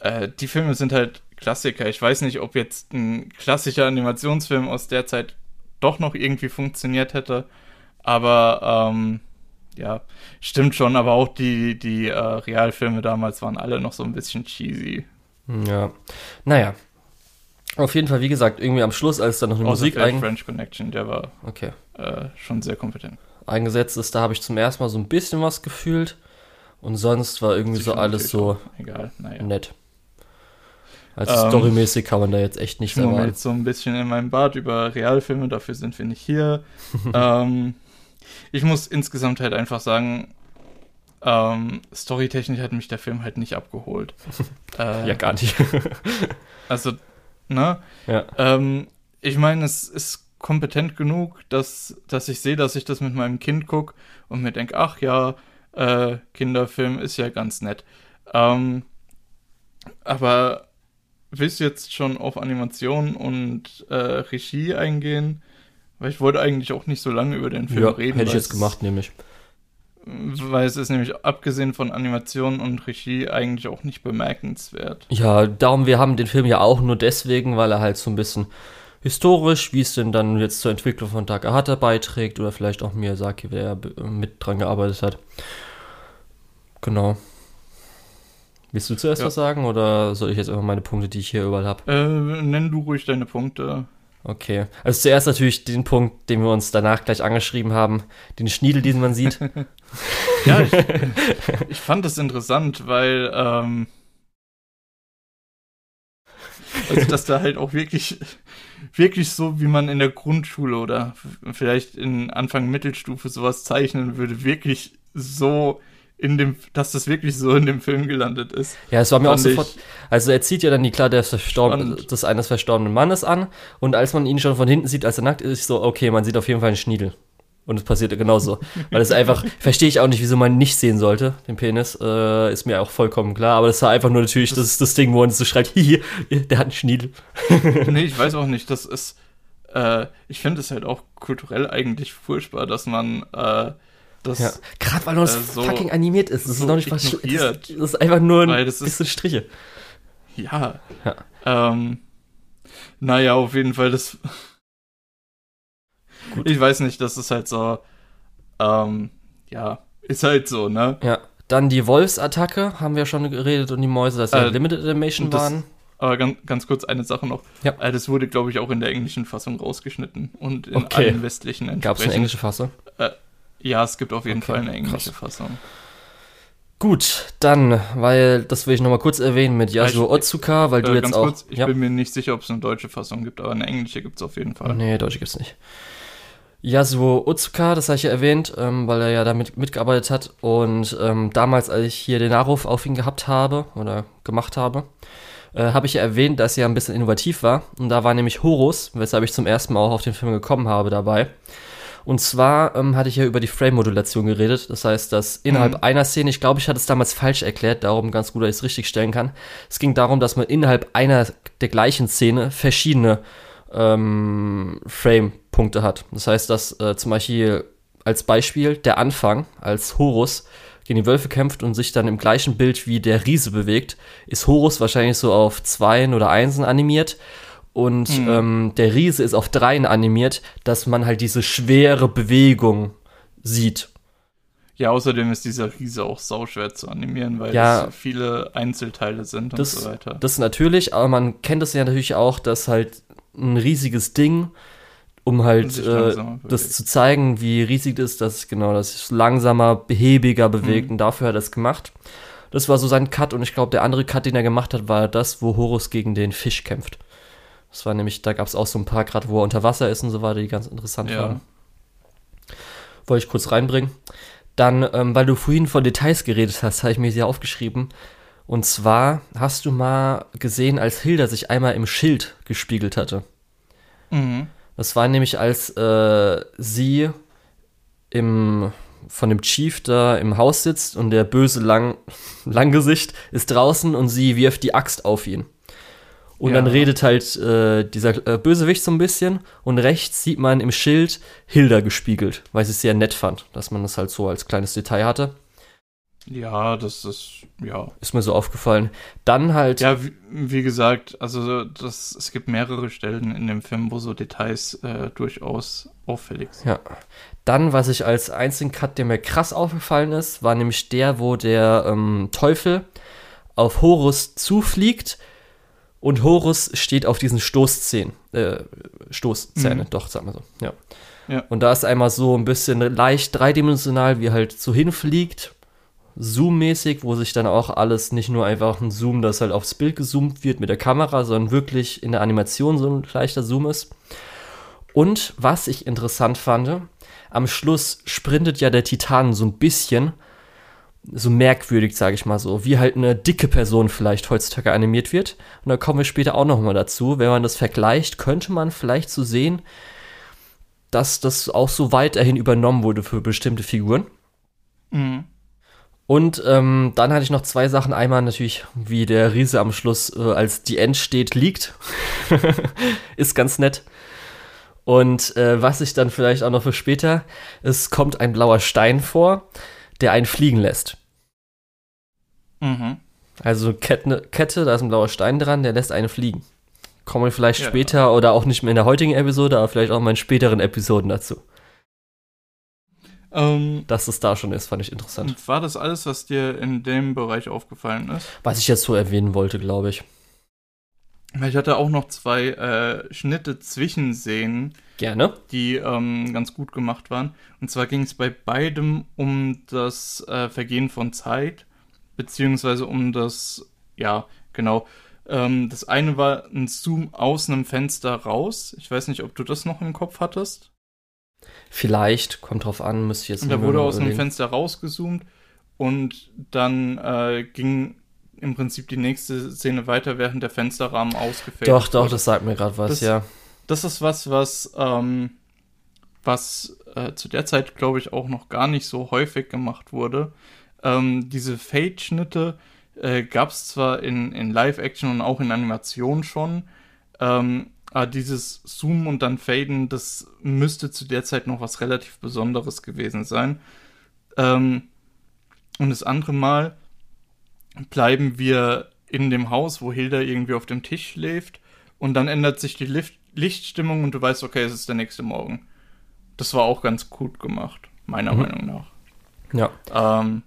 äh, die Filme sind halt Klassiker. Ich weiß nicht, ob jetzt ein klassischer Animationsfilm aus der Zeit doch noch irgendwie funktioniert hätte, aber ähm, ja, stimmt schon, aber auch die, die äh, Realfilme damals waren alle noch so ein bisschen cheesy. Ja. Naja. Auf jeden Fall, wie gesagt, irgendwie am Schluss, als dann noch eine Außer Musik ein French Connection, der war okay, äh, schon sehr kompetent. eingesetzt ist, da habe ich zum ersten Mal so ein bisschen was gefühlt. Und sonst war irgendwie so Sicher alles so. Egal, naja. nett. Also Ähm, storymäßig kann man da jetzt echt Ich nichts erwarten. jetzt so ein bisschen in meinem Bad über Realfilme, dafür sind wir nicht hier. ähm, ich muss insgesamt halt einfach sagen, ähm, storytechnisch hat mich der Film halt nicht abgeholt. äh, Ja, gar nicht. Also, ne? ja. Ähm, ich meine, es ist kompetent genug, dass, dass ich sehe, dass ich das mit meinem Kind gucke und mir denke, ach ja, äh, Kinderfilm ist ja ganz nett. Ähm, aber willst du jetzt schon auf Animation und äh, Regie eingehen? Weil ich wollte eigentlich auch nicht so lange über den Film ja, reden. Hätte ich jetzt gemacht, nämlich. Weil es ist nämlich abgesehen von Animation und Regie eigentlich auch nicht bemerkenswert. Ja, darum, wir haben den Film ja auch nur deswegen, weil er halt so ein bisschen historisch, wie es denn dann jetzt zur Entwicklung von Takahata beiträgt oder vielleicht auch Miyazaki, der mit dran gearbeitet hat. Genau. Willst du zuerst Ja. was sagen oder soll ich jetzt einfach meine Punkte, die ich hier überall habe? Äh, nenn du ruhig deine Punkte. Okay. Also zuerst natürlich den Punkt, den wir uns danach gleich angeschrieben haben, den Schniedel, den man sieht. Ja, ich, ich fand das interessant, weil ähm, also dass da halt auch wirklich wirklich so, wie man in der Grundschule oder vielleicht in Anfang Mittelstufe sowas zeichnen würde, wirklich so in dem, dass das wirklich so in dem Film gelandet ist. Ja, es war mir auch ich sofort. Also er zieht ja dann die Kleider des, eines verstorbenen Mannes an und als man ihn schon von hinten sieht, als er nackt ist, ist so, okay, man sieht auf jeden Fall einen Schniedel. Und es passiert genauso. Weil es einfach, verstehe ich auch nicht, wieso man nicht sehen sollte, den Penis. Äh, ist mir auch vollkommen klar. Aber das war einfach nur natürlich das, das Ding, wo man so schreibt, hier, der hat einen Schniedel. nee, ich weiß auch nicht, das ist, äh, ich finde es halt auch kulturell eigentlich furchtbar, dass man äh, das, Ja. Gerade weil das Äh, so- fucking animiert ist. Das ist so noch nicht was das, das ist einfach nur ein das ist- bisschen Striche. Ja. Ja. Ähm, naja, auf jeden Fall, das. Gut. Ich weiß nicht, das ist halt so. Ähm, ja, ist halt so, ne? Ja. Dann die Wolfsattacke, haben wir schon geredet, und die Mäuse, dass sie Äh, Limited Animation das- waren. Aber ganz, ganz kurz eine Sache noch. Ja. Äh, das wurde, glaube ich, auch in der englischen Fassung rausgeschnitten und in Okay. allen westlichen Gab es eine englische Fassung? Ja, es gibt auf jeden Okay, Fall eine englische krass. Fassung. Gut, dann, weil, das will ich nochmal kurz erwähnen mit Yasuo Otsuka, weil du Äh, jetzt ganz auch. kurz, ich ja. bin mir nicht sicher, ob es eine deutsche Fassung gibt, aber eine englische gibt es auf jeden Fall. Nee, Deutsche gibt's nicht. Yasuo Otsuka, das habe ich ja erwähnt, ähm, weil er ja damit mitgearbeitet hat. Und ähm, damals, als ich hier den Nachruf auf ihn gehabt habe oder gemacht habe, äh, habe ich ja erwähnt, dass er ein bisschen innovativ war. Und da war nämlich Horus, weshalb ich zum ersten Mal auch auf den Film gekommen habe dabei. Und zwar ähm, hatte ich ja über die Frame-Modulation geredet. Das heißt, dass innerhalb Mhm. einer Szene, ich glaube, ich hatte es damals falsch erklärt, darum ganz gut, dass ich es richtig stellen kann. Es ging darum, dass man innerhalb einer der gleichen Szene verschiedene ähm, Frame-Punkte hat. Das heißt, dass äh, zum Beispiel als Beispiel der Anfang, als Horus gegen die Wölfe kämpft und sich dann im gleichen Bild wie der Riese bewegt, ist Horus wahrscheinlich so auf Zweien oder Einsen animiert und Mhm. ähm, der Riese ist auf Dreien animiert, dass man halt diese schwere Bewegung sieht. Ja, außerdem ist dieser Riese auch sauschwer zu animieren, weil Ja. es viele Einzelteile sind und Das, so weiter. das natürlich, aber man kennt es ja natürlich auch, dass halt ein riesiges Ding, um halt äh, das zu zeigen, wie riesig das ist, dass genau das sich langsamer, behäbiger bewegt Mhm. und dafür hat er es gemacht. Das war so sein Cut und ich glaube, der andere Cut, den er gemacht hat, war das, wo Horus gegen den Fisch kämpft. Das war nämlich, da gab es auch so ein paar gerade, wo er unter Wasser ist und so weiter, die ganz interessant Ja. waren. Wollte ich kurz reinbringen. Dann, ähm, weil du vorhin von Details geredet hast, habe ich mir sie aufgeschrieben. Und zwar hast du mal gesehen, als Hilda sich einmal im Schild gespiegelt hatte. Mhm. Das war nämlich, als äh, sie im, von dem Chief da im Haus sitzt und der böse Lang, Langgesicht ist draußen und sie wirft die Axt auf ihn. Und Ja. dann redet halt äh, dieser äh, Bösewicht so ein bisschen und rechts sieht man im Schild Hilda gespiegelt, weil sie es sehr nett fand, dass man das halt so als kleines Detail hatte. Ja, das ist, ja. Ist mir so aufgefallen. Dann halt, Ja, wie, wie gesagt, also das, es gibt mehrere Stellen in dem Film, wo so Details äh, durchaus auffällig sind. Ja. Dann, was ich als einzigen Cut, der mir krass aufgefallen ist, war nämlich der, wo der ähm, Teufel auf Horus zufliegt und Horus steht auf diesen Stoßzähnen. Äh, Stoßzähne, Mhm. doch, sag mal so. Ja. Ja. Und da ist einmal so ein bisschen leicht dreidimensional, wie halt so hinfliegt. Zoom-mäßig, wo sich dann auch alles nicht nur einfach ein Zoom, das halt aufs Bild gezoomt wird mit der Kamera, sondern wirklich in der Animation so ein leichter Zoom ist. Und was ich interessant fand, am Schluss sprintet ja der Titan so ein bisschen, so merkwürdig, sage ich mal so, wie halt eine dicke Person vielleicht heutzutage animiert wird. Und da kommen wir später auch nochmal dazu. Wenn man das vergleicht, könnte man vielleicht so sehen, dass das auch so weiterhin übernommen wurde für bestimmte Figuren. Mhm. Und ähm, dann hatte ich noch zwei Sachen. Einmal natürlich, wie der Riese am Schluss, äh, als die End steht, liegt. ist ganz nett. Und äh, was ich dann vielleicht auch noch für später, es kommt ein blauer Stein vor, der einen fliegen lässt. Mhm. Also Kette, Kette, da ist ein blauer Stein dran, der lässt einen fliegen. Kommen wir vielleicht Ja. später oder auch nicht mehr in der heutigen Episode, aber vielleicht auch mal in späteren Episoden dazu. Ähm, Dass es da schon ist, fand ich interessant. war das alles, was dir in dem Bereich aufgefallen ist? Was ich jetzt so erwähnen wollte, glaube ich. Weil Ich hatte auch noch zwei äh, Schnitte Zwischenszenen, Gerne. die ähm, ganz gut gemacht waren. Und zwar ging es bei beidem um das äh, Vergehen von Zeit, beziehungsweise um das, ja, genau. Ähm, das eine war ein Zoom aus einem Fenster raus. Ich weiß nicht, ob du das noch im Kopf hattest. Vielleicht, kommt drauf an, müsste ich jetzt Und da wurde noch aus einem. Fenster rausgezoomt und dann äh, ging im Prinzip die nächste Szene weiter, während der Fensterrahmen ausgefällt Doch, doch, wurde. das sagt mir gerade was, Das- ja. das ist was, was, ähm, was äh, zu der Zeit, glaube ich, auch noch gar nicht so häufig gemacht wurde. Ähm, diese Fade-Schnitte äh, gab es zwar in, in Live-Action und auch in Animation schon, ähm, aber dieses Zoomen und dann Faden, das müsste zu der Zeit noch was relativ Besonderes gewesen sein. Ähm, und das andere Mal bleiben wir in dem Haus, wo Hilda irgendwie auf dem Tisch schläft und dann ändert sich die Lift Lichtstimmung und du weißt, okay, es ist der nächste Morgen. Das war auch ganz gut gemacht, meiner Mhm. Meinung nach. Ja. Ähm,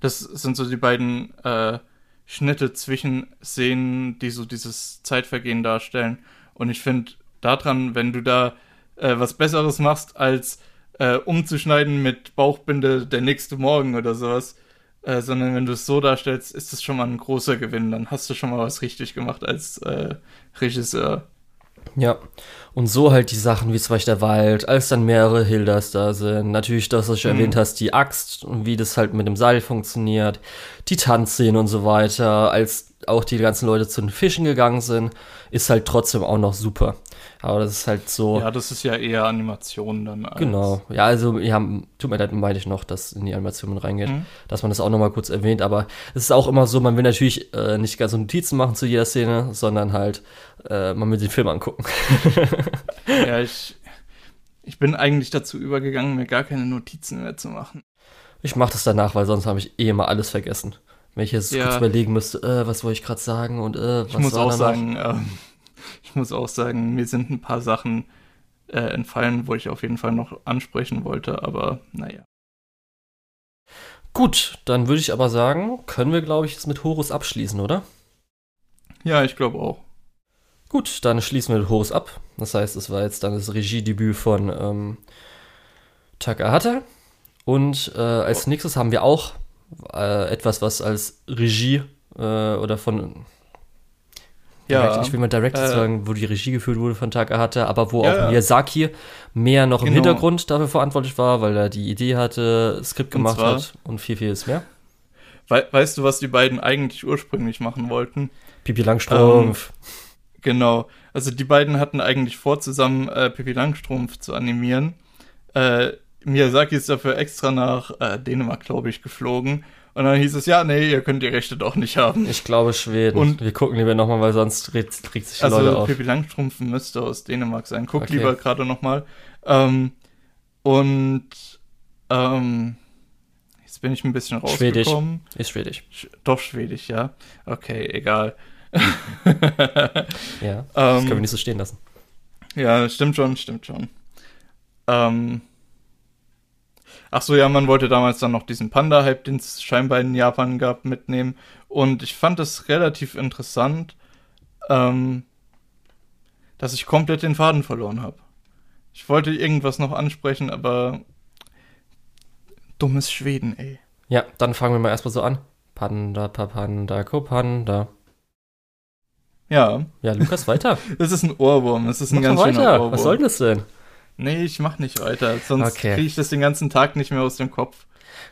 das sind so die beiden äh, Schnitte zwischen Szenen, die so dieses Zeitvergehen darstellen. Und ich finde daran, wenn du da äh, was Besseres machst, als äh, umzuschneiden mit Bauchbinde der nächste Morgen oder sowas, äh, sondern wenn du es so darstellst, ist es schon mal ein großer Gewinn. Dann hast du schon mal was richtig gemacht als äh, Regisseur. Ja. Und so halt die Sachen wie zum Beispiel der Wald, als dann mehrere Hildas da sind. Natürlich das, was du Mhm. erwähnt hast, die Axt und wie das halt mit dem Seil funktioniert. Die Tanzszenen und so weiter. Als auch die ganzen Leute zu den Fischen gegangen sind, ist halt trotzdem auch noch super. Aber das ist halt so. Ja, das ist ja eher Animation dann. Als, Genau. Ja, also, ja, tut mir leid, meine ich noch, dass in die Animation mit reingeht, Mhm. dass man das auch nochmal kurz erwähnt. Aber es ist auch immer so, man will natürlich äh, nicht ganz so Notizen machen zu jeder Szene, sondern halt äh, man will den Film angucken. Ja, ich, ich bin eigentlich dazu übergegangen, mir gar keine Notizen mehr zu machen. Ich mache das danach, weil sonst habe ich eh immer alles vergessen. Wenn ich jetzt Ja. kurz überlegen müsste, äh, was wollte ich gerade sagen und äh, was Ich muss war auch danach? sagen, ähm, ich muss auch sagen, mir sind ein paar Sachen äh, entfallen, wo ich auf jeden Fall noch ansprechen wollte, aber naja. Gut, dann würde ich aber sagen, können wir, glaube ich, jetzt mit Horus abschließen, oder? Ja, ich glaube auch. Gut, dann schließen wir mit Horus ab. Das heißt, es war jetzt dann das Regiedebüt von ähm, Takahata. Und äh, als nächstes haben wir auch äh, etwas, was als Regie äh, oder von Ja, Direct, ich will mal Direct äh, sagen, wo die Regie geführt wurde von Takahata, aber wo Ja, auch. Miyazaki mehr noch im Genau. Hintergrund dafür verantwortlich war, weil er die Idee hatte, Skript Und gemacht zwar- hat und viel, vieles mehr. We weißt du, was die beiden eigentlich ursprünglich machen wollten? Pipi Langstrumpf. Genau. Also die beiden hatten eigentlich vor, zusammen äh, Pippi Langstrumpf zu animieren. Äh, Miyazaki ist dafür extra nach äh, Dänemark, glaube ich, geflogen. Und dann hieß es, ja, nee, ihr könnt die Rechte doch nicht haben. ich glaube Schweden. Und- wir gucken lieber nochmal, weil sonst regt, regt sich die Also Leute auf. Pippi Langstrumpf müsste aus Dänemark sein. Guck Okay. lieber gerade nochmal. Ähm, und ähm, jetzt bin ich ein bisschen Schwedisch. rausgekommen. Ist schwedisch. Sch doch Schwedisch, ja. Okay, egal. Ja. Das Ähm, können wir nicht so stehen lassen. Ja, stimmt schon, stimmt schon. Ähm. Ach so, ja, man wollte damals dann noch diesen Panda-Hype, den es scheinbar in Japan gab, mitnehmen. Und ich fand es relativ interessant, ähm, dass ich komplett den Faden verloren habe. Ich wollte irgendwas noch ansprechen, aber dummes Schweden, ey. Ja, dann fangen wir mal erstmal so an. Panda, Papanda, Kopanda. Ja, Ja, Lukas, weiter. das ist ein Ohrwurm, das ist ein Mach ganz doch schöner weiter. Ohrwurm. Was soll das denn? Nee, ich mach nicht weiter, sonst Okay. kriege ich das den ganzen Tag nicht mehr aus dem Kopf.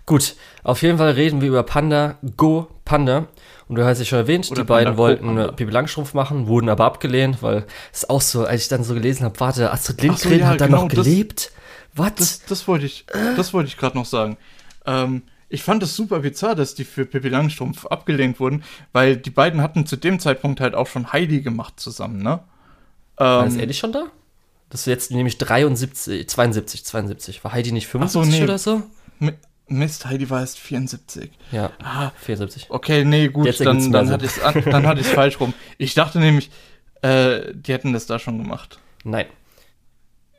Gut, auf jeden Fall reden wir über Panda, Go Panda. Und du hast ja schon erwähnt, Oder die beiden Panda, Go wollten Panda. äh, Pipi Langstrumpf machen, wurden aber abgelehnt, weil es auch so, als ich dann so gelesen habe, warte, Astrid Ach so, Lindgren ja, hat da genau, noch gelebt. Was? Das, das wollte ich, das wollte ich gerade noch sagen. Ähm, ich fand es super bizarr, dass die für Pippi Langstrumpf abgelehnt wurden, weil die beiden hatten zu dem Zeitpunkt halt auch schon Heidi gemacht zusammen, ne? War das Ähm, ehrlich schon da? Das ist jetzt nämlich 73, 72, 72. War Heidi nicht 75 nee. oder so? Mi- Mist, Heidi war erst 74. Ja, Ah, 74. okay, nee, gut, Jetzt dann, dann hatte ich es falsch rum. Ich dachte nämlich, äh, die hätten das da schon gemacht. Nein.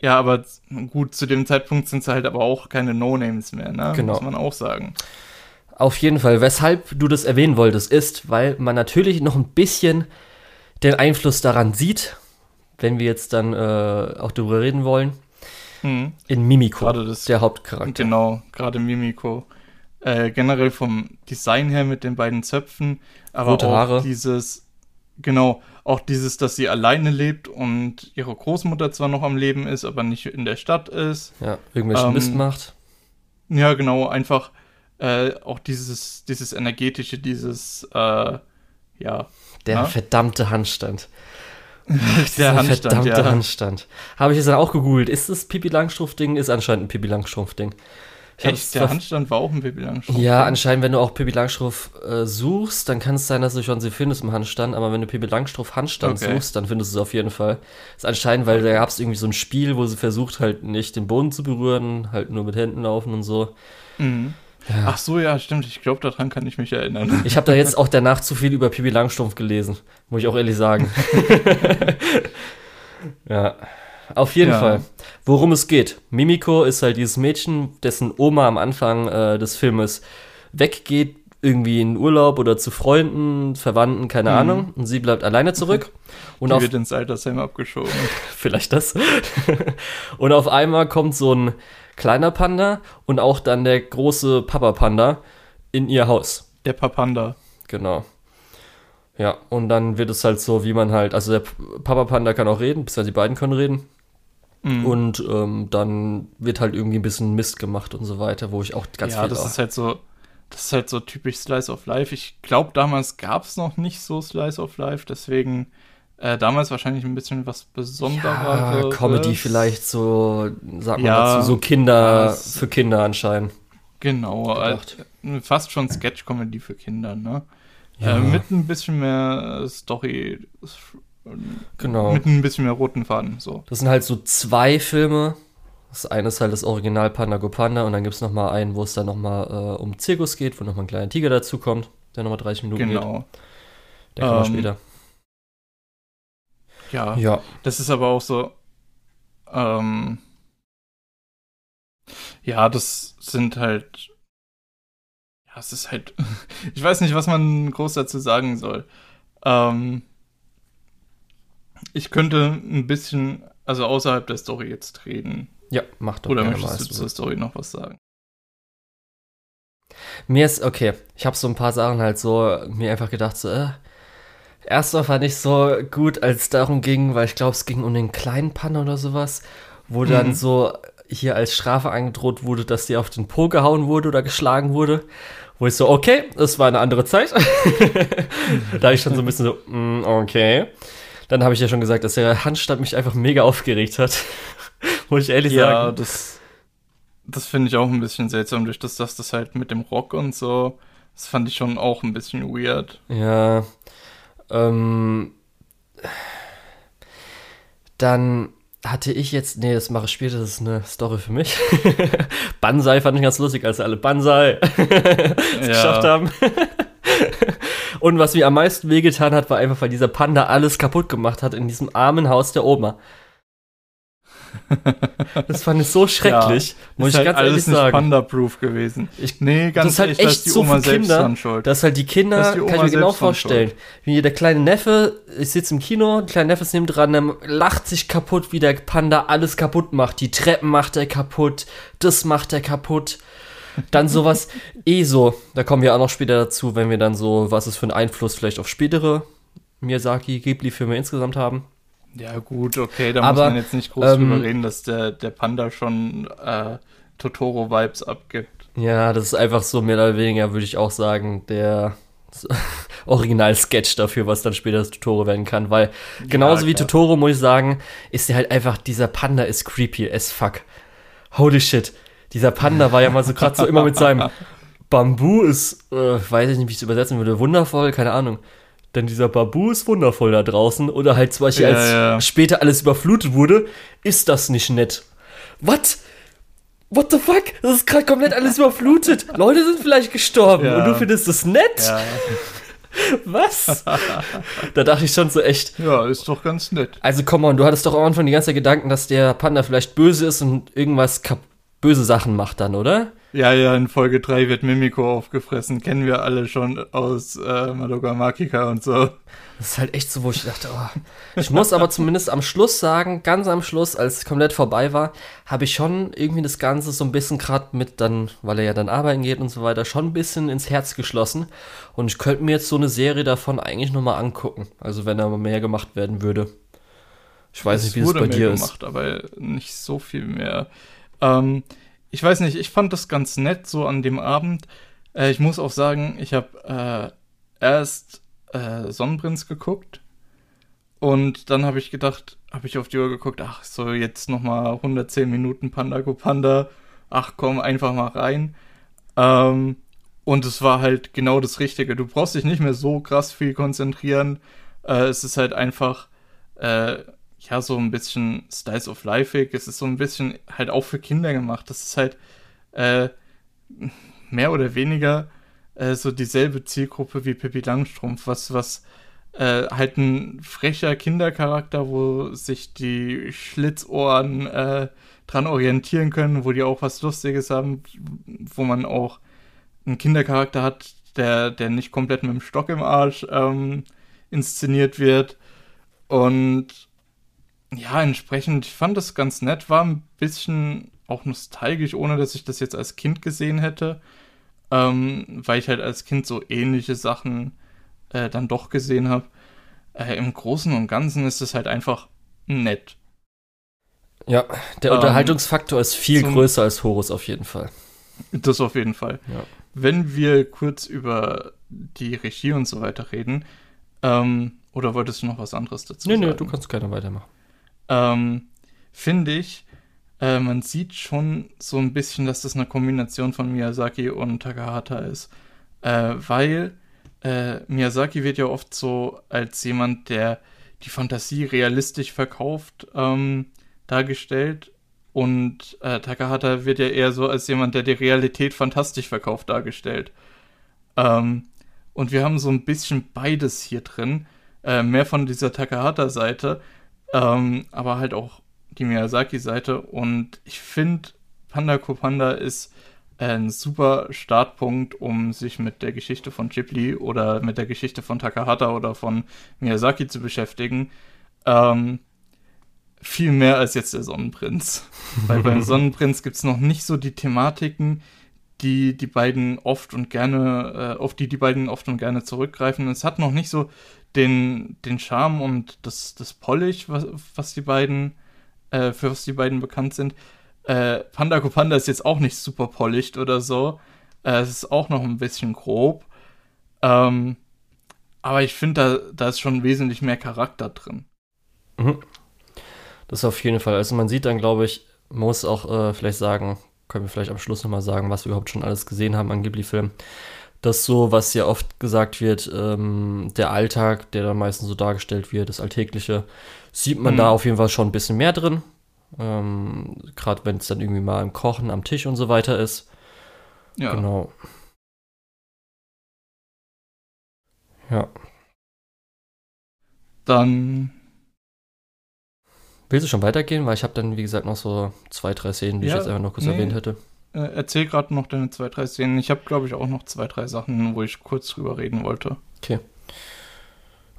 Ja, aber gut, zu dem Zeitpunkt sind sie halt aber auch keine No-Names mehr, ne? Genau. Muss man auch sagen. Auf jeden Fall, weshalb du das erwähnen wolltest, ist, weil man natürlich noch ein bisschen den Einfluss daran sieht, wenn wir jetzt dann äh, auch darüber reden wollen, Hm. in Mimiko, Gerade das- der Hauptcharakter. Genau, gerade Mimiko. Äh, generell vom Design her mit den beiden Zöpfen, aber Rote auch Haare. dieses, genau, auch dieses, dass sie alleine lebt und ihre Großmutter zwar noch am Leben ist, aber nicht in der Stadt ist. Ja, irgendwelchen Ähm, Mist macht. Ja, genau, einfach äh, auch dieses, dieses energetische, dieses, äh, ja, Der ja. verdammte Handstand. Der Handstand, verdammte ja. Handstand. Habe ich jetzt dann auch gegoogelt. Ist das Pippi Langstrumpf-Ding? Ist anscheinend ein Pippi Langstrumpf-Ding. Echt, der Handstand war auch ein Baby Langstrumpf. Ja, anscheinend, wenn du auch Pippi Langstrumpf äh, suchst, dann kann es sein, dass du schon sie findest im Handstand, aber wenn du Pippi Langstrumpf Handstand Okay. suchst, dann findest du es auf jeden Fall. ist anscheinend, weil da gab es irgendwie so ein Spiel, wo sie versucht halt nicht den Boden zu berühren, halt nur mit Händen laufen und so. Mhm. Ja. Ach so, ja, stimmt. Ich glaube, daran kann ich mich erinnern. Ich habe da jetzt auch danach zu viel über Pippi Langstrumpf gelesen, muss ich auch ehrlich sagen. ja, auf jeden Ja. Fall. Worum es geht. Mimiko ist halt dieses Mädchen, dessen Oma am Anfang äh, des Filmes weggeht, irgendwie in Urlaub oder zu Freunden, Verwandten, keine Mhm. Ahnung. Und sie bleibt alleine zurück. Und Die auf, wird ins Altersheim abgeschoben. vielleicht das. und auf einmal kommt so ein kleiner Panda und auch dann der große Papa Panda in ihr Haus. Der Papanda. Genau. Ja, und dann wird es halt so, wie man halt, also der Papa Panda kann auch reden, bisher die beiden können reden. Mhm. Und ähm, dann wird halt irgendwie ein bisschen Mist gemacht und so weiter, wo ich auch ganz ja, viel. das ist halt so, das ist halt so typisch Slice of Life. Ich glaube, damals gab es noch nicht so Slice of Life, deswegen äh, damals wahrscheinlich ein bisschen was ja, Besondereres. Comedy vielleicht so, sagt man Ja, dazu, so Kinder, für Kinder anscheinend. Genau, äh, fast schon Sketch-Comedy für Kinder, ne? Ja. Äh, mit ein bisschen mehr Story, Genau. mit ein bisschen mehr roten Faden, so. Das sind halt so zwei Filme. Das eine ist halt das Original Panda Go Panda und dann gibt es nochmal einen, wo es dann nochmal äh, um Zirkus geht, wo nochmal ein kleiner Tiger dazukommt, der nochmal 30 Minuten geht. Genau. Der kommt Ähm, später. Ja, Ja. Das ist aber auch so. Ähm, ja, das sind halt. Ja, es ist halt. Ich weiß nicht, was man groß dazu sagen soll. Ähm, ich könnte ein bisschen, also außerhalb der Story jetzt reden. Ja, mach doch Oder möchtest du zur Story noch was sagen? Mir ist, okay, ich habe so ein paar Sachen halt so, mir einfach gedacht, so, äh, erstmal fand ich so gut, als es darum ging, weil ich glaube, es ging um den kleinen Panda oder sowas, wo dann Mhm. so hier als Strafe angedroht wurde, dass die auf den Po gehauen wurde oder geschlagen wurde. Wo ich so, okay, das war eine andere Zeit. da habe ich schon so ein bisschen so, mm, okay. Dann habe ich ja schon gesagt, dass der Handstand mich einfach mega aufgeregt hat. Muss ich ehrlich Ja, sagen. das, das finde ich auch ein bisschen seltsam, durch das, dass das halt mit dem Rock und so, das fand ich schon auch ein bisschen weird. Ja. Ähm, dann hatte ich jetzt, nee, das mache ich später, das ist eine Story für mich. Banzai fand ich ganz lustig, als alle Banzai es geschafft haben. Und was mir am meisten wehgetan hat, war einfach, weil dieser Panda alles kaputt gemacht hat in diesem armen Haus der Oma. Das fand ich so schrecklich, muss ist ich halt ganz alles ehrlich nicht sagen. Panda-proof gewesen. Ich, Nee, ganz das ist halt ehrlich, echt ist die so für Kinder, schuld. dass halt die Kinder, Das ist die kann ich mir genau vorstellen, wie der kleine Neffe, ich sitze im Kino, der kleine Neffe ist neben dran, der lacht sich kaputt, wie der Panda alles kaputt macht. Die Treppen macht er kaputt, das macht er kaputt. Dann sowas, eh so, da kommen wir auch noch später dazu, wenn wir dann so, was es für einen Einfluss vielleicht auf spätere Miyazaki, Ghibli-Filme insgesamt haben. Ja, gut, okay, da Aber, muss man jetzt nicht groß ähm, drüber reden, dass der, der Panda schon äh, Totoro-Vibes abgibt. Ja, das ist einfach so mehr oder weniger, würde ich auch sagen, der Original-Sketch dafür, was dann später das Totoro werden kann, weil genauso wie klar. Totoro, muss ich sagen, ist der halt einfach, dieser Panda ist creepy as fuck. holy shit, dieser Panda war ja mal so gerade so immer mit seinem Bambu ist, äh, weiß ich nicht, wie ich es übersetzen würde, wundervoll, keine Ahnung. Denn dieser Babu ist wundervoll da draußen. Oder halt zum Beispiel, Ja, als ja. später alles überflutet wurde, ist das nicht nett. What? What the fuck? Das ist gerade komplett alles überflutet. Leute sind vielleicht gestorben Ja. und du findest es nett? Was? da dachte ich schon so echt. ja, ist doch ganz nett. Also komm on, du hattest doch am Anfang die ganze Zeit Gedanken, dass der Panda vielleicht böse ist und irgendwas kap böse Sachen macht dann, oder? Ja, ja, in Folge 3 wird Mimiko aufgefressen. Kennen wir alle schon aus äh, Madoka Makika und so. Das ist halt echt so, wo ich dachte, oh. Ich muss aber zumindest am Schluss sagen, ganz am Schluss, als es komplett vorbei war, habe ich schon irgendwie das Ganze so ein bisschen gerade mit dann, weil er ja dann arbeiten geht und so weiter, schon ein bisschen ins Herz geschlossen. Und ich könnte mir jetzt so eine Serie davon eigentlich nochmal angucken. Also wenn da mal mehr gemacht werden würde. Ich weiß nicht, wie es bei mehr dir ist. gemacht, aber nicht so viel mehr. Ähm, ich weiß nicht, ich fand das ganz nett so an dem Abend. Äh, ich muss auch sagen, ich habe äh, erst äh, Sonnenprinz geguckt und dann habe ich gedacht, habe ich auf die Uhr geguckt, ach so, jetzt nochmal 110 Minuten Panda Go Panda. Ach komm, einfach mal rein. Ähm, und es war halt genau das Richtige. Du brauchst dich nicht mehr so krass viel konzentrieren. Äh, es ist halt einfach, äh, ja, so ein bisschen Styles of Life. Es ist so ein bisschen halt auch für Kinder gemacht. Das ist halt äh, mehr oder weniger äh, so dieselbe Zielgruppe wie Pippi Langstrumpf, was, was äh, halt ein frecher Kindercharakter, wo sich die Schlitzohren äh, dran orientieren können, wo die auch was Lustiges haben, wo man auch einen Kindercharakter hat, der, der nicht komplett mit dem Stock im Arsch ähm, inszeniert wird. Und ja, entsprechend, ich fand das ganz nett, war ein bisschen auch nostalgisch, ohne dass ich das jetzt als Kind gesehen hätte, ähm, weil ich halt als Kind so ähnliche Sachen äh, dann doch gesehen habe. Äh, Im Großen und Ganzen ist es halt einfach nett. Ja, der Ähm, Unterhaltungsfaktor ist viel zum- größer als Horus auf jeden Fall. Das auf jeden Fall. Ja. Wenn wir kurz über die Regie und so weiter reden, ähm, oder wolltest du noch was anderes dazu Nee, sagen? nee, du kannst gerne weitermachen. Ähm, finde ich, äh, man sieht schon so ein bisschen, dass das eine Kombination von Miyazaki und Takahata ist. Äh, weil äh, Miyazaki wird ja oft so als jemand, der die Fantasie realistisch verkauft, ähm, dargestellt. Und äh, Takahata wird ja eher so als jemand, der die Realität fantastisch verkauft, dargestellt. Ähm, und wir haben so ein bisschen beides hier drin. Äh, mehr von dieser Takahata-Seite, ähm, aber halt auch die Miyazaki-Seite. Und ich finde, Panda Ko Panda ist ein super Startpunkt, um sich mit der Geschichte von Ghibli oder mit der Geschichte von Takahata oder von Miyazaki zu beschäftigen. Ähm, viel mehr als jetzt der Sonnenprinz. Weil beim Sonnenprinz gibt es noch nicht so die Thematiken, die die beiden oft und gerne, äh, auf die die beiden oft und gerne zurückgreifen. Es hat noch nicht so den, den Charme und das, das Polish, was, was die beiden, äh, für was die beiden bekannt sind. Äh, Panda Ko Panda ist jetzt auch nicht super polished oder so. Äh, es ist auch noch ein bisschen grob. Ähm, aber ich finde, da, da ist schon wesentlich mehr Charakter drin. Das auf jeden Fall. Also man sieht dann, glaube ich, muss auch äh, vielleicht sagen, können wir vielleicht am Schluss nochmal sagen, was wir überhaupt schon alles gesehen haben an Ghibli-Filmen. Das so, was ja oft gesagt wird, ähm, der Alltag, der dann meistens so dargestellt wird, das Alltägliche, sieht man Mhm. da auf jeden Fall schon ein bisschen mehr drin. Ähm, Gerade wenn es dann irgendwie mal im Kochen, am Tisch und so weiter ist. Ja. Genau. Ja. Dann Willst du schon weitergehen? Weil ich habe dann, wie gesagt, noch so zwei, drei Szenen, die Ja, ich jetzt einfach noch kurz nee. erwähnt hätte. äh, erzähl gerade noch deine zwei, drei Szenen. Ich habe, glaube ich, auch noch zwei, drei Sachen, wo ich kurz drüber reden wollte.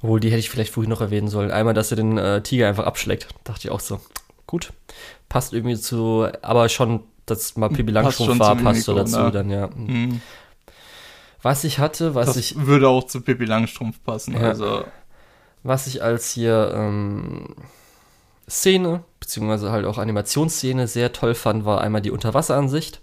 Obwohl, die hätte ich vielleicht vorhin noch erwähnen sollen. Einmal, dass er den äh, Tiger einfach abschlägt. Dachte ich auch so. Gut. Passt irgendwie zu, aber schon, dass mal Pippi Langstrumpf war, passt so dazu ne? dann, ja. Mhm. Was ich hatte, was das ich, würde auch zu Pippi Langstrumpf passen. Ja. Also, was ich als hier ähm, Szene, beziehungsweise halt auch Animationsszene sehr toll fand, war einmal die Unterwasseransicht.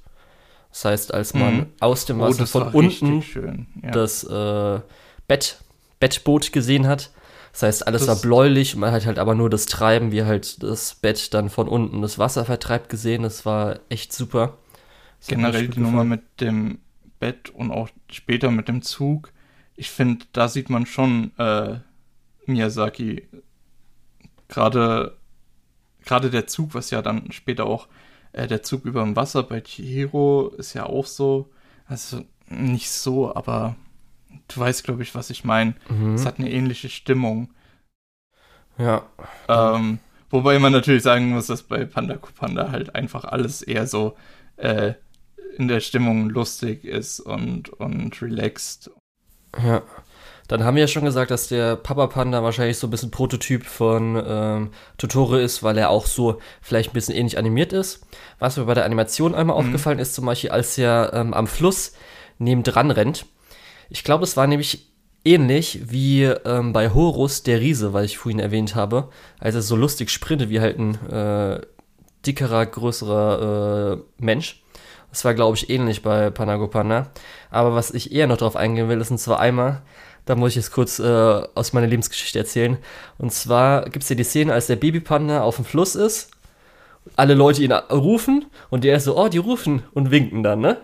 Das heißt, als man Mhm. aus dem oh, Wasser das von unten. Ja. das äh, Bett, Bettboot gesehen hat. Das heißt, alles Das- war bläulich, man hat halt aber nur das Treiben, wie halt das Bett dann von unten das Wasser vertreibt gesehen. Das war echt super. Das Generell die Nummer mit dem Bett und auch später mit dem Zug. Ich finde, da sieht man schon äh, Miyazaki. Gerade gerade der Zug, was ja dann später auch äh, der Zug über dem Wasser bei Chihiro ist ja auch so. Also nicht so, aber du weißt, glaube ich, was ich meine. Mhm. Es hat eine ähnliche Stimmung. Ja, Ähm, wobei man natürlich sagen muss, dass bei Panda Kupanda halt einfach alles eher so äh, in der Stimmung lustig ist und, und relaxed. ja. Dann haben wir ja schon gesagt, dass der Papa Panda wahrscheinlich so ein bisschen Prototyp von ähm, Totoro ist, weil er auch so vielleicht ein bisschen ähnlich animiert ist. Was mir bei der Animation einmal Mhm. aufgefallen ist, zum Beispiel, als er ähm, am Fluss nebendran rennt. Ich glaube, es war nämlich ähnlich wie ähm, bei Horus der Riese, weil ich vorhin erwähnt habe, als er so lustig sprintet wie halt ein äh, dickerer, größerer äh, Mensch. Das war, glaube ich, ähnlich bei Panagopanda. Aber was ich eher noch drauf eingehen will, ist und zwar einmal, da muss ich jetzt kurz äh, aus meiner Lebensgeschichte erzählen. Und zwar gibt es ja die Szene, als der Babypanda auf dem Fluss ist, alle Leute ihn rufen und der ist so, oh, die rufen und winken dann, ne?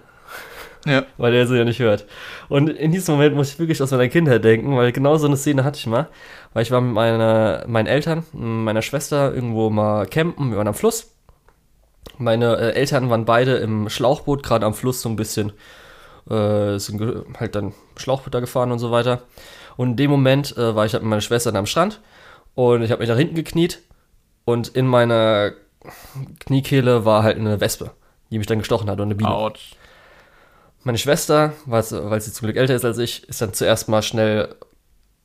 Ja, weil er sie ja nicht hört. Und in diesem Moment muss ich wirklich aus meiner Kindheit denken, weil genau so eine Szene hatte ich mal. Weil ich war mit meiner, meinen Eltern, meiner Schwester irgendwo mal campen, wir waren am Fluss. Meine äh, Eltern waren beide im Schlauchboot, gerade am Fluss so ein bisschen, äh, sind halt dann Schlauchboot da gefahren und so weiter. Und in dem Moment äh, war ich halt mit meiner Schwester am Strand und ich habe mich nach hinten gekniet und in meiner Kniekehle war halt eine Wespe, die mich dann gestochen hat und eine Biene. ouch. Meine Schwester, weil sie, weil sie zum Glück älter ist als ich, ist dann zuerst mal schnell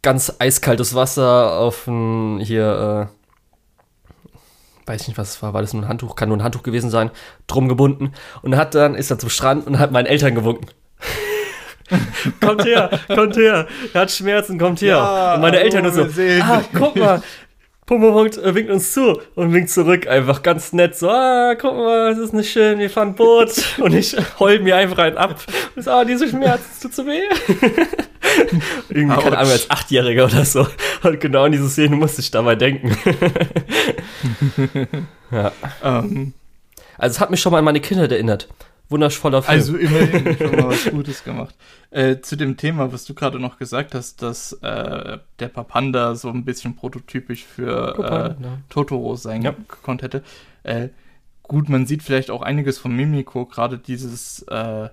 ganz eiskaltes Wasser auf ein, hier, äh, weiß ich nicht, was es war, war das nur ein Handtuch, kann nur ein Handtuch gewesen sein, drum gebunden und hat dann, ist dann zum Strand und hat meinen Eltern gewunken. kommt her, kommt her, er hat Schmerzen, kommt her. Ja, und meine Eltern nur oh, so, sehen ah, guck mal, Pumperpunkt äh, winkt uns zu und winkt zurück, einfach ganz nett, so, ah, guck mal, es ist nicht schön, wir fahren Boot und ich heul mir einfach einen ab und so, ah, diese Schmerzen, es tut so weh. Irgendwie, keine Autsch. Ahnung, als Achtjähriger oder so. Und genau an diese Szene musste ich dabei denken. ja. Ähm, Also es hat mich schon mal an meine Kindheit erinnert. Wundervoller Film. also immerhin schon mal was Gutes gemacht. Äh, zu dem Thema, was du gerade noch gesagt hast, dass äh, der Papanda so ein bisschen prototypisch für äh, Papanda. Totoro sein Ja. gekonnt hätte. Äh, gut, man sieht vielleicht auch einiges von Mimiko, gerade dieses, äh,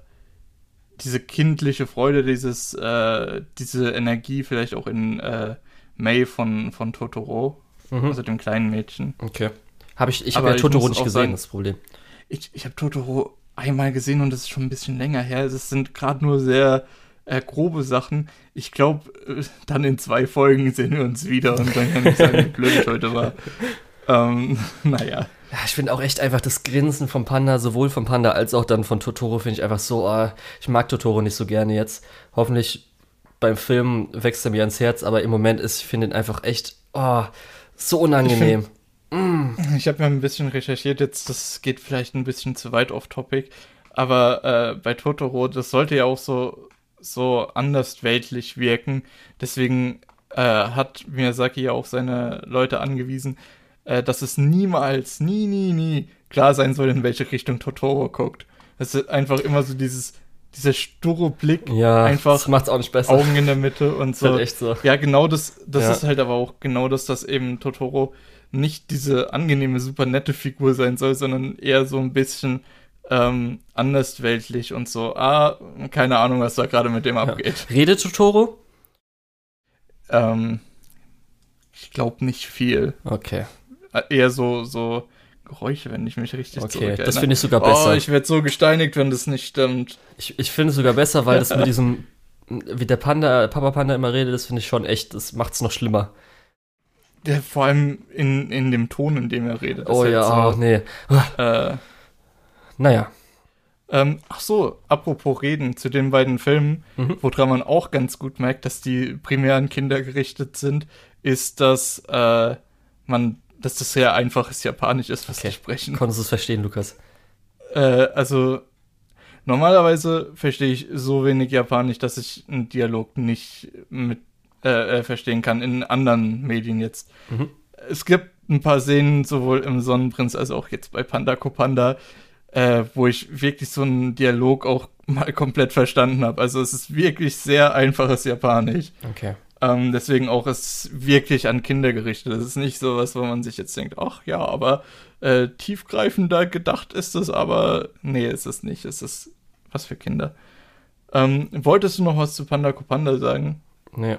diese kindliche Freude, dieses, äh, diese Energie vielleicht auch in äh, May von, von Totoro, Mhm. also dem kleinen Mädchen. Okay. Hab ich ich habe ja Totoro nicht gesehen, sagen- das Problem. Ich, ich habe Totoro einmal gesehen und das ist schon ein bisschen länger her. Es sind gerade nur sehr äh, grobe Sachen. Ich glaube, äh, dann in zwei Folgen sehen wir uns wieder und dann kann ich sagen, wie blöd ich heute war. Ähm, naja. Ja, ich finde auch echt einfach das Grinsen vom Panda, sowohl vom Panda als auch dann von Totoro, finde ich einfach so, ah, ich mag Totoro nicht so gerne jetzt. Hoffentlich beim Film wächst er mir ans Herz, aber im Moment ist, ich finde ihn einfach echt, oh, so unangenehm. Ich habe ja ein bisschen recherchiert, jetzt das geht vielleicht ein bisschen zu weit off topic, aber äh, bei Totoro, das sollte ja auch so, so anders weltlich wirken. Deswegen äh, hat Miyazaki ja auch seine Leute angewiesen, äh, dass es niemals, nie, nie, nie klar sein soll, in welche Richtung Totoro guckt. Es ist einfach immer so dieses, dieser sture Blick, Ja, einfach das macht's auch nicht besser. Augen in der Mitte und ist halt so. echt so. Ja, genau das, das Ja. ist halt aber auch genau das, dass eben Totoro nicht diese angenehme, super nette Figur sein soll, sondern eher so ein bisschen ähm, andersweltlich und so. Ah, keine Ahnung, was da gerade mit dem abgeht. Redet Totoro? Ähm, ich glaube nicht viel. Okay, Äh, Eher so, so Geräusche, wenn ich mich richtig okay, zurückerinnere. das finde ich sogar Oh, besser. ich werde so gesteinigt, wenn das nicht stimmt. Ich, ich finde es sogar besser, weil das mit diesem, wie der Panda, Papa Panda immer redet, das finde ich schon echt, das macht's noch schlimmer. Der, vor allem in, in dem Ton, in dem er redet. oh halt ja, so, oh, nee. äh, Naja. Ähm, ach so, apropos Reden zu den beiden Filmen, Mhm. woran man auch ganz gut merkt, dass die primär an Kinder gerichtet sind, ist, dass äh, man, dass das sehr einfaches Japanisch ist, was Okay. sie sprechen. Konntest du es verstehen, Lukas? Äh, also normalerweise verstehe ich so wenig Japanisch, dass ich einen Dialog nicht mit äh, äh, verstehen kann in anderen Medien jetzt. Mhm. Es gibt ein paar Szenen, sowohl im Sonnenprinz als auch jetzt bei Panda Kopanda, äh, wo ich wirklich so einen Dialog auch mal komplett verstanden habe. Also es ist wirklich sehr einfaches Japanisch. Okay. Ähm, deswegen auch ist wirklich an Kinder gerichtet. Das ist nicht so was, wo man sich jetzt denkt, ach ja, aber äh, tiefgreifender gedacht ist es, aber nee, ist es nicht. Es ist was für Kinder. Ähm, wolltest du noch was zu Panda Kopanda sagen? Nee.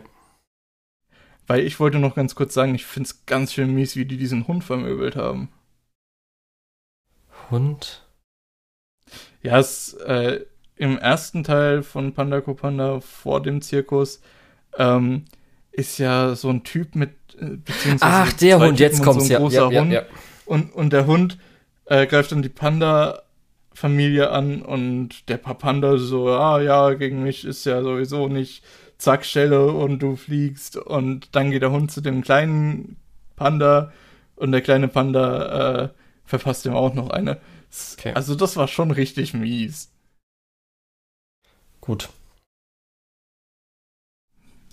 Weil ich wollte noch ganz kurz sagen, ich finde es ganz schön mies, wie die diesen Hund vermöbelt haben. Hund? Ja, es, äh, im ersten Teil von Panda Kopanda vor dem Zirkus ähm, ist ja so ein Typ mit äh, beziehungsweise Ach, der Hund, jetzt Typen und kommt's so ein ja. großer ja, Hund. ja. Und, und der Hund äh, greift dann die Panda-Familie an und der Papanda so, ah ja, gegen mich ist ja sowieso nicht zack, Stelle und du fliegst. Und dann geht der Hund zu dem kleinen Panda und der kleine Panda äh, verpasst ihm auch noch eine. Okay. Also das war schon richtig mies. Gut.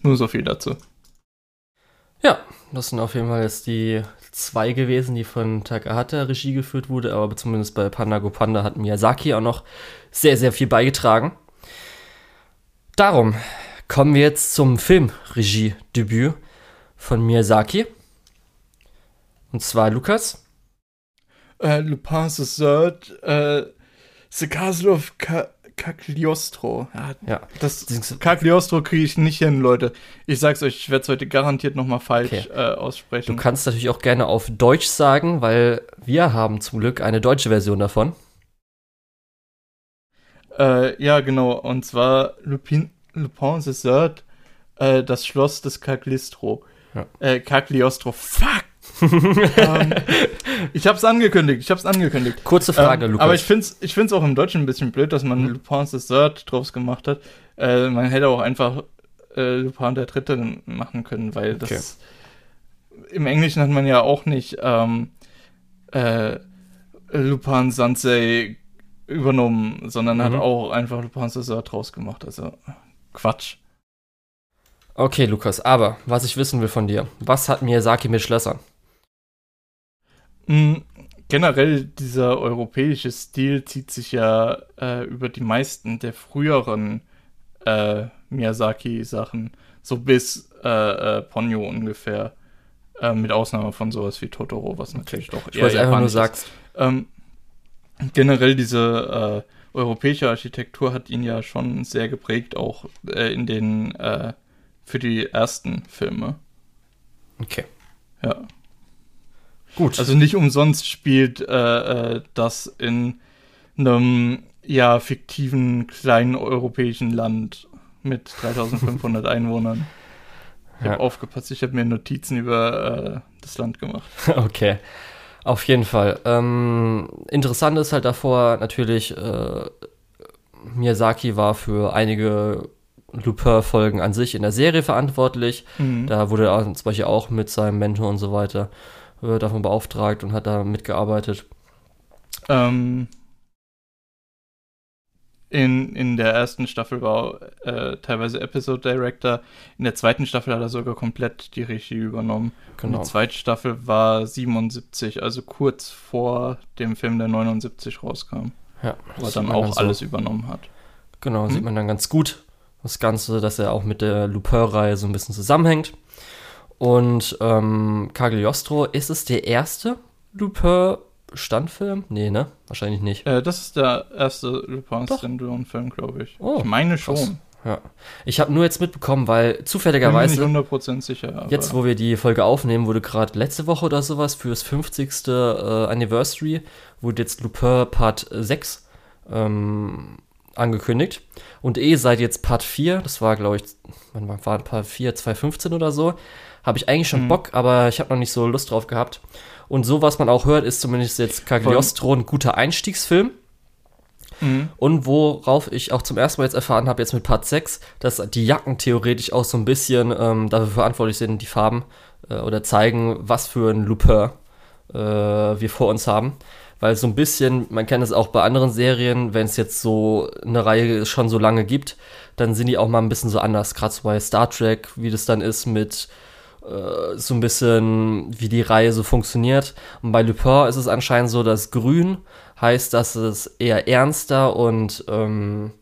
Nur so viel dazu. Ja, das sind auf jeden Fall jetzt die zwei gewesen, die von Takahata Regie geführt wurde, aber zumindest bei Panda Go Panda hat Miyazaki auch noch sehr, sehr viel beigetragen. Darum kommen wir jetzt zum Filmregiedebüt von Miyazaki. Und zwar Lukas. Äh, Lupin the Third, äh, The Castle of Ca Cagliostro. Ja, Ja. das Cagliostro kriege ich nicht hin, Leute. Ich sag's euch, ich werde es heute garantiert nochmal falsch Okay. äh, aussprechen. Du kannst natürlich auch gerne auf Deutsch sagen, weil wir haben zum Glück eine deutsche Version davon. Äh, ja, genau. Und zwar Lupin, Lupin the Third, äh, das Schloss des Cagliostro. Ja. Äh, Cagliostro. Fuck! ähm, ich hab's angekündigt, ich hab's angekündigt. Kurze Frage, ähm, Lukas. Aber ich find's, ich find's auch im Deutschen ein bisschen blöd, dass man Mhm. Lupin the Third draus gemacht hat. Äh, man hätte auch einfach äh, Lupin der Dritte machen können, weil das im Englischen hat man ja auch nicht ähm, äh, Lupin Sansei übernommen, sondern hat Mhm. auch einfach Lupin the Third draus gemacht. Also Quatsch. Okay, Lukas, aber was ich wissen will von dir, was hat Miyazaki mit Schlössern? Mm, Generell dieser europäische Stil zieht sich ja äh, über die meisten der früheren äh, Miyazaki-Sachen, so bis äh, äh, Ponyo ungefähr, äh, mit Ausnahme von sowas wie Totoro, was natürlich doch Ich wollte einfach nur sagst. Ähm, generell diese äh, europäische Architektur hat ihn ja schon sehr geprägt, auch äh, in den äh, für die ersten Filme. Okay. Ja. Gut. Also nicht umsonst spielt äh, äh, das in einem ja fiktiven kleinen europäischen Land mit 3500 Einwohnern. Ich Ja. habe aufgepasst, ich habe mir Notizen über äh, das Land gemacht. Okay. Auf jeden Fall. Ähm, interessant ist halt davor natürlich, äh, Miyazaki war für einige Lupin-Folgen an sich in der Serie verantwortlich. Mhm. Da wurde er zum Beispiel auch mit seinem Mentor und so weiter äh, davon beauftragt und hat da mitgearbeitet. Ähm, in, in der ersten Staffel war er teilweise Episode Director. In der zweiten Staffel hat er sogar komplett die Regie übernommen. Und Genau. die zweite Staffel war 77, also kurz vor dem Film, der 79 rauskam. Ja, Wo er dann auch alles So, übernommen hat. genau, Hm? sieht man dann ganz gut. Das Ganze, dass er auch mit der Lupin-Reihe so ein bisschen zusammenhängt. Und ähm, Cagliostro, ist es der erste Lupin-Standfilm? Nee, ne? Wahrscheinlich nicht. Äh, das ist der erste Lupin. Syndrome-Film, glaube ich. Oh, ich meine krass. schon. Ja. Ich habe nur jetzt mitbekommen, weil Bin zufälligerweise, nicht 100% sicher. Jetzt wo wir die Folge aufnehmen, wurde gerade letzte Woche oder sowas fürs 50. Äh, Anniversary, wurde jetzt Lupin Part 6 ähm, angekündigt. Und eh seit jetzt Part 4, das war glaube ich, wann war Part 4, 2015 oder so, habe ich eigentlich schon Mhm. Bock, aber ich habe noch nicht so Lust drauf gehabt. Und so, was man auch hört, ist zumindest jetzt Cagliostro ein guter Einstiegsfilm. Mhm. Und worauf ich auch zum ersten Mal jetzt erfahren habe, jetzt mit Part 6, dass die Jacken theoretisch auch so ein bisschen ähm, dafür verantwortlich sind, die Farben äh, oder zeigen, was für ein Lupin äh, wir vor uns haben. Weil so ein bisschen, man kennt es auch bei anderen Serien, wenn es jetzt so eine Reihe schon so lange gibt, dann sind die auch mal ein bisschen so anders. Gerade so bei Star Trek, wie das dann ist mit äh, so ein bisschen, wie die Reihe so funktioniert. Und bei Lupin ist es anscheinend so, dass grün heißt, dass es eher ernster und ähm,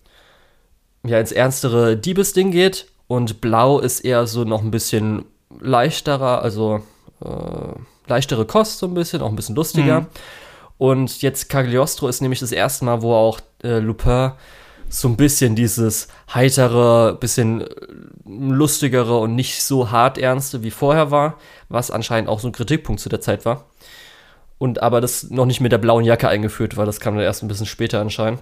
ja, ins ernstere Diebesding geht. Und blau ist eher so noch ein bisschen leichterer, also äh, leichtere Kost so ein bisschen, auch ein bisschen lustiger. Mhm. Und jetzt Cagliostro ist nämlich das erste Mal, wo auch äh, Lupin so ein bisschen dieses heitere, bisschen lustigere und nicht so hart ernste wie vorher war, was anscheinend auch so ein Kritikpunkt zu der Zeit war. Und aber das noch nicht mit der blauen Jacke eingeführt war, das kam dann erst ein bisschen später anscheinend.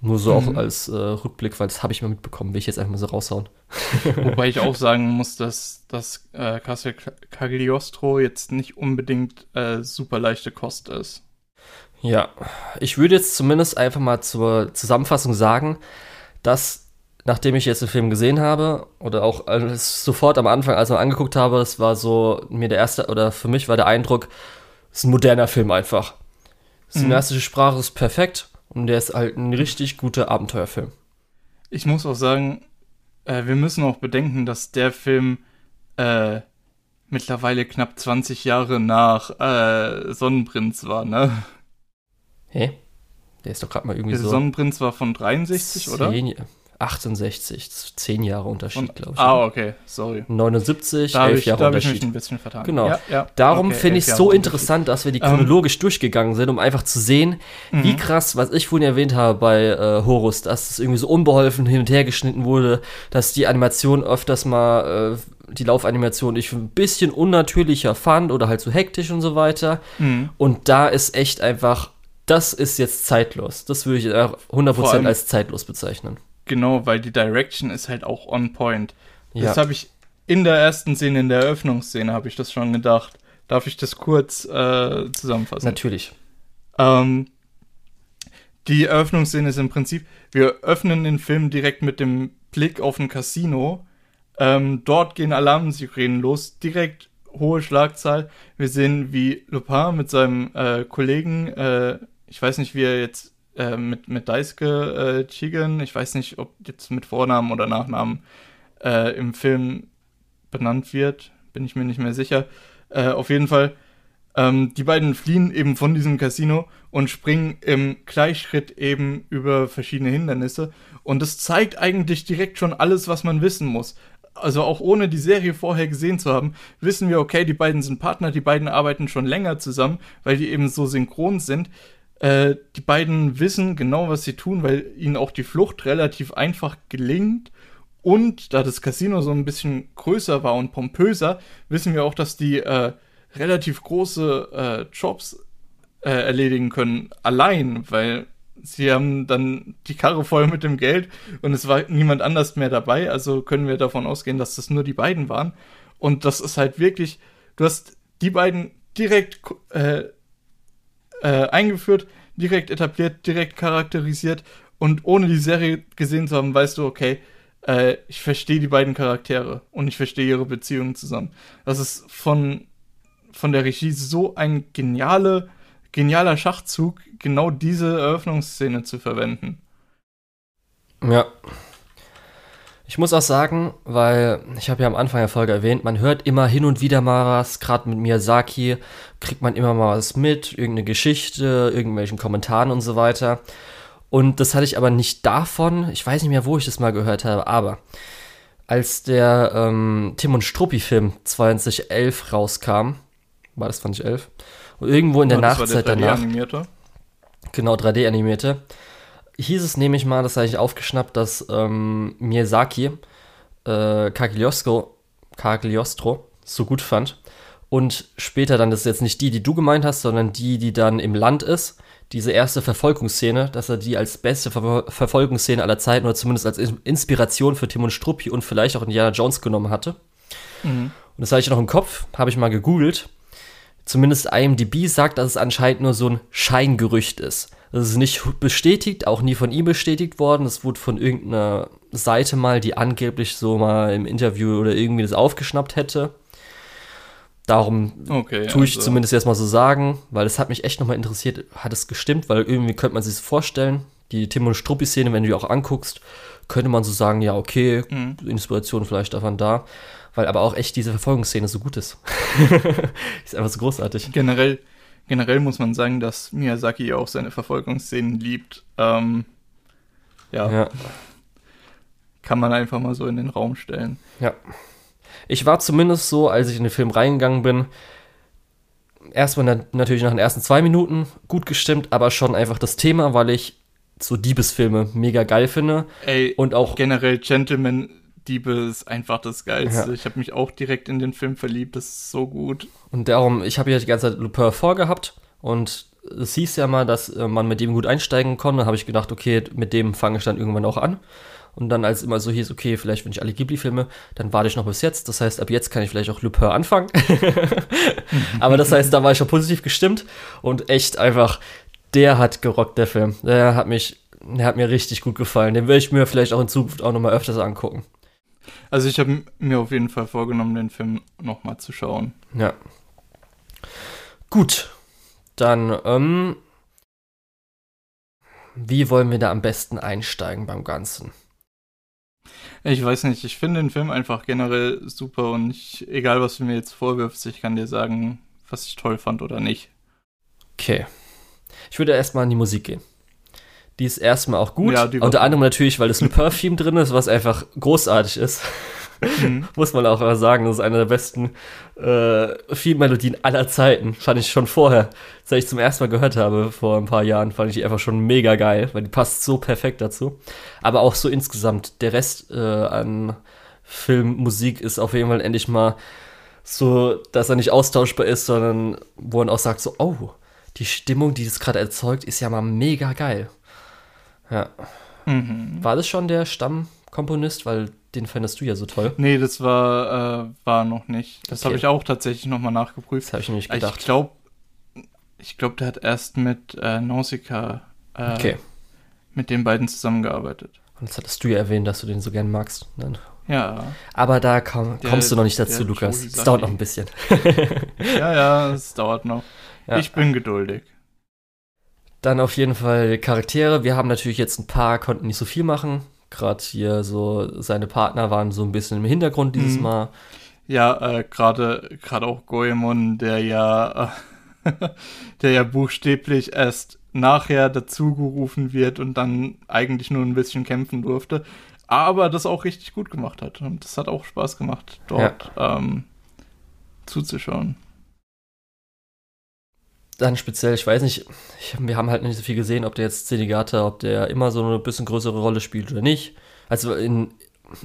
Nur so mhm. auch als äh, Rückblick, weil das habe ich mal mitbekommen, will ich jetzt einfach mal so raushauen. Wobei ich auch sagen muss, dass das äh, Castle Cagliostro jetzt nicht unbedingt äh, super leichte Kost ist. Ja, ich würde jetzt zumindest einfach mal zur Zusammenfassung sagen, dass nachdem ich jetzt den Film gesehen habe oder auch sofort am Anfang, als ich ihn angeguckt habe, es war so mir der erste oder für mich war der Eindruck, es ist ein moderner Film einfach. Die mhm. cineastische Sprache ist perfekt und der ist halt ein richtig guter Abenteuerfilm. Ich muss auch sagen, äh, wir müssen auch bedenken, dass der Film äh, mittlerweile knapp 20 Jahre nach äh, Sonnenprinz war, ne? Hä? Der ist doch gerade mal irgendwie der so. Sonnenprinz war von 63, 10, oder? 68, 10 Jahre Unterschied, glaube ich. Ah, okay, sorry. 79, da 11 ich, Jahre da Unterschied. Da ich mich ein bisschen vertan. Genau. Ja, ja. Darum okay, finde ich es so interessant, dass wir die chronologisch um, durchgegangen sind, um einfach zu sehen, mhm. wie krass, was ich vorhin erwähnt habe bei äh, Horus, dass es irgendwie so unbeholfen hin und her geschnitten wurde, dass die Animation öfters mal, äh, die Laufanimation ich ein bisschen unnatürlicher fand oder halt so hektisch und so weiter. Mhm. Und da ist echt einfach das ist jetzt zeitlos. Das würde ich 100% als zeitlos bezeichnen. Genau, weil die Direction ist halt auch on point. Ja. Das habe ich in der ersten Szene, in der Eröffnungsszene, habe ich das schon gedacht. Darf ich das kurz äh, zusammenfassen? Natürlich. Ähm, die Eröffnungsszene ist im Prinzip, wir öffnen den Film direkt mit dem Blick auf ein Casino. Ähm, dort gehen Alarmsirenen los, direkt hohe Schlagzahl. Wir sehen, wie Lupin mit seinem äh, Kollegen äh, ich weiß nicht, wie er jetzt äh, mit, mit Daisuke äh, Chigen, ich weiß nicht, ob jetzt mit Vornamen oder Nachnamen äh, im Film benannt wird, bin ich mir nicht mehr sicher. Äh, auf jeden Fall, ähm, die beiden fliehen eben von diesem Casino und springen im Gleichschritt eben über verschiedene Hindernisse. Und das zeigt eigentlich direkt schon alles, was man wissen muss also auch ohne die Serie vorher gesehen zu haben, wissen wir, okay, die beiden sind Partner, die beiden arbeiten schon länger zusammen, weil die eben so synchron sind. Äh, die beiden wissen genau, was sie tun, weil ihnen auch die Flucht relativ einfach gelingt. Und da das Casino so ein bisschen größer war und pompöser, wissen wir auch, dass die äh, relativ große äh, Jobs äh, erledigen können, allein, weil sie haben dann die Karre voll mit dem Geld und es war niemand anders mehr dabei. Also können wir davon ausgehen, dass das nur die beiden waren. Und das ist halt wirklich, du hast die beiden direkt äh, äh, eingeführt, direkt etabliert, direkt charakterisiert und ohne die Serie gesehen zu haben, weißt du, okay, äh, ich verstehe die beiden Charaktere und ich verstehe ihre Beziehungen zusammen. Das ist von, von der Regie so ein geniale, genialer Schachzug, genau diese Eröffnungsszene zu verwenden. Ja, ich muss auch sagen, weil ich habe ja am Anfang der Folge erwähnt, man hört immer hin und wieder mal was, gerade mit Miyazaki kriegt man immer mal was mit, irgendeine Geschichte, irgendwelchen Kommentaren und so weiter. Und das hatte ich aber nicht davon, ich weiß nicht mehr, wo ich das mal gehört habe, aber als der ähm, Tim und Struppi-Film 2011 rauskam, war das 2011, und irgendwo in der ja, Nachzeit der danach. Genau, 3D-animierte hieß es nämlich mal, das habe ich aufgeschnappt, dass ähm, Miyazaki äh, Cagliostro, Cagliostro so gut fand. Und später dann, das ist jetzt nicht die, die du gemeint hast, sondern die, die dann im Land ist, diese erste Verfolgungsszene, dass er die als beste Ver Verfolgungsszene aller Zeiten oder zumindest als Inspiration für Tim und Struppi und vielleicht auch Indiana Jones genommen hatte. Mhm. Und das hatte ich noch im Kopf, habe ich mal gegoogelt. Zumindest IMDb sagt, dass es anscheinend nur so ein Scheingerücht ist. Das ist nicht bestätigt, auch nie von ihm bestätigt worden. Das wurde von irgendeiner Seite mal, die angeblich so mal im Interview oder irgendwie das aufgeschnappt hätte. Darum Okay. tue ich also- zumindest jetzt mal so sagen, weil es hat mich echt nochmal interessiert, hat es gestimmt, weil irgendwie könnte man sich das vorstellen, die Tim und Struppi-Szene, wenn du die auch anguckst, könnte man so sagen, ja, okay, Mhm. Inspiration vielleicht davon da, weil aber auch echt diese Verfolgungsszene so gut ist. ist einfach so großartig. Generell, generell muss man sagen, dass Miyazaki auch seine Verfolgungsszenen liebt. Ähm, ja, Ja. kann man einfach mal so in den Raum stellen. Ja. Ich war zumindest so, als ich in den Film reingegangen bin, erstmal na natürlich nach den ersten zwei Minuten gut gestimmt, aber schon einfach das Thema, weil ich so Diebesfilme mega geil finde Ey, und auch generell Gentleman Diebe ist einfach das Geilste. Ja. Ich habe mich auch direkt in den Film verliebt. Das ist so gut. Und darum, ich habe ja die ganze Zeit Lupin vorgehabt und es hieß ja mal, dass äh, man mit dem gut einsteigen konnte. Da habe ich gedacht, okay, mit dem fange ich dann irgendwann auch an. Und dann, als immer so hieß, okay, vielleicht wenn ich alle Ghibli-Filme, dann warte ich noch bis jetzt. Das heißt, ab jetzt kann ich vielleicht auch Lupin anfangen. Aber das heißt, da war ich schon positiv gestimmt und echt einfach, der hat gerockt, der Film. Der hat mich, der hat mir richtig gut gefallen. Den will ich mir vielleicht auch in Zukunft auch nochmal öfters angucken. Also ich habe mir auf jeden Fall vorgenommen, den Film nochmal zu schauen. Ja. Gut. Dann, ähm, wie wollen wir da am besten einsteigen beim Ganzen? Ich weiß nicht, ich finde den Film einfach generell super und ich, egal was du mir jetzt vorwirfst, ich kann dir sagen, was ich toll fand oder nicht. Okay. Ich würde erstmal in die Musik gehen. Die ist erstmal auch gut. Ja, Unter anderem natürlich, weil das Lupin-Theme drin ist, was einfach großartig ist. Mhm. Muss man auch sagen, das ist eine der besten äh, Theme-Melodien aller Zeiten. Fand ich schon vorher, seit ich zum ersten Mal gehört habe, vor ein paar Jahren, fand ich die einfach schon mega geil, weil die passt so perfekt dazu. Aber auch so insgesamt, der Rest äh, an Filmmusik ist auf jeden Fall endlich mal so, dass er nicht austauschbar ist, sondern wo man auch sagt, so, oh, die Stimmung, die das gerade erzeugt, ist ja mal mega geil. Ja. Mhm. War das schon der Stammkomponist? Weil den fandest du ja so toll. Nee, das war, äh, war noch nicht. Das Okay. habe ich auch tatsächlich nochmal nachgeprüft. Das habe ich Ich gedacht. glaube, ich glaube, der hat erst mit äh, Nausicaa äh, Okay. mit den beiden zusammengearbeitet. Und das hattest du ja erwähnt, dass du den so gern magst. Nein. Ja, Aber da komm, Der- kommst du noch nicht dazu, Lukas. Es dauert noch ein bisschen. ja, ja, es dauert noch. Ja. Ich bin geduldig. Dann auf jeden Fall Charaktere. Wir haben natürlich jetzt ein paar, konnten nicht so viel machen. Gerade hier so, seine Partner waren so ein bisschen im Hintergrund dieses Mhm. Mal. Ja, äh, gerade gerade auch Goemon, der ja äh, der ja buchstäblich erst nachher dazugerufen wird und dann eigentlich nur ein bisschen kämpfen durfte, aber das auch richtig gut gemacht hat und das hat auch Spaß gemacht dort ähm, zuzuschauen. Dann speziell, ich weiß nicht, ich, wir haben halt nicht so viel gesehen, ob der jetzt Zenigata, ob der immer so eine bisschen größere Rolle spielt oder nicht. Also in,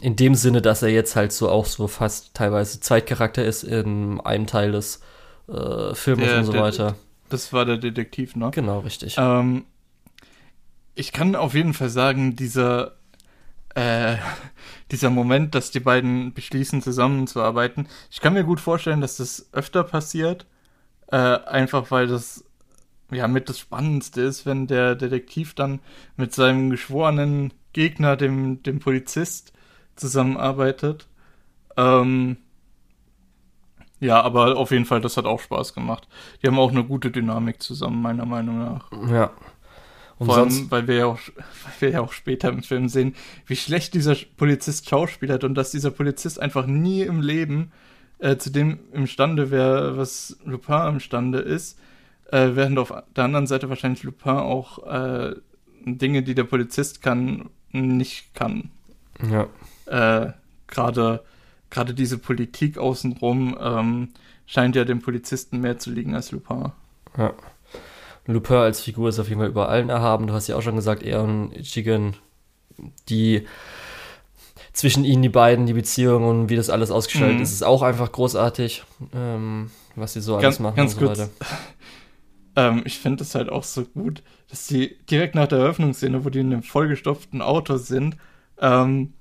in dem Sinne, dass er jetzt halt so auch so fast teilweise Zweitcharakter ist in einem Teil des äh, Films Der- und so der- weiter. Das war der Detektiv, ne? Genau, richtig. Ähm, ich kann auf jeden Fall sagen, dieser, äh, dieser Moment, dass die beiden beschließen, zusammenzuarbeiten, ich kann mir gut vorstellen, dass das öfter passiert. Äh, einfach weil das ja mit das Spannendste ist, wenn der Detektiv dann mit seinem geschworenen Gegner, dem, dem Polizist, zusammenarbeitet. Ähm, ja, aber auf jeden Fall, das hat auch Spaß gemacht. Die haben auch eine gute Dynamik zusammen, meiner Meinung nach. Ja. Und Vor sonst, allem, weil wir, ja auch, weil wir ja auch später im Film sehen, wie schlecht dieser Polizist schauspielert und dass dieser Polizist einfach nie im Leben äh, zu dem imstande wäre, was Lupin imstande ist, äh, während auf der anderen Seite wahrscheinlich Lupin auch äh, Dinge, die der Polizist kann, nicht kann. ja. Äh, Gerade gerade diese Politik außenrum ähm, scheint ja dem Polizisten mehr zu liegen als Lupin. Ja. Lupin als Figur ist auf jeden Fall über allen erhaben. Du hast ja auch schon gesagt, er und Ichigen, die zwischen ihnen, die beiden, die Beziehung und wie das alles ausgestaltet Mhm. ist, ist auch einfach großartig, ähm, was sie so alles Ganz- machen ganz und so kurz. weiter. Ähm, ich finde es halt auch so gut, dass die direkt nach der Eröffnungsszene, wo die in einem vollgestopften Auto sind, ähm,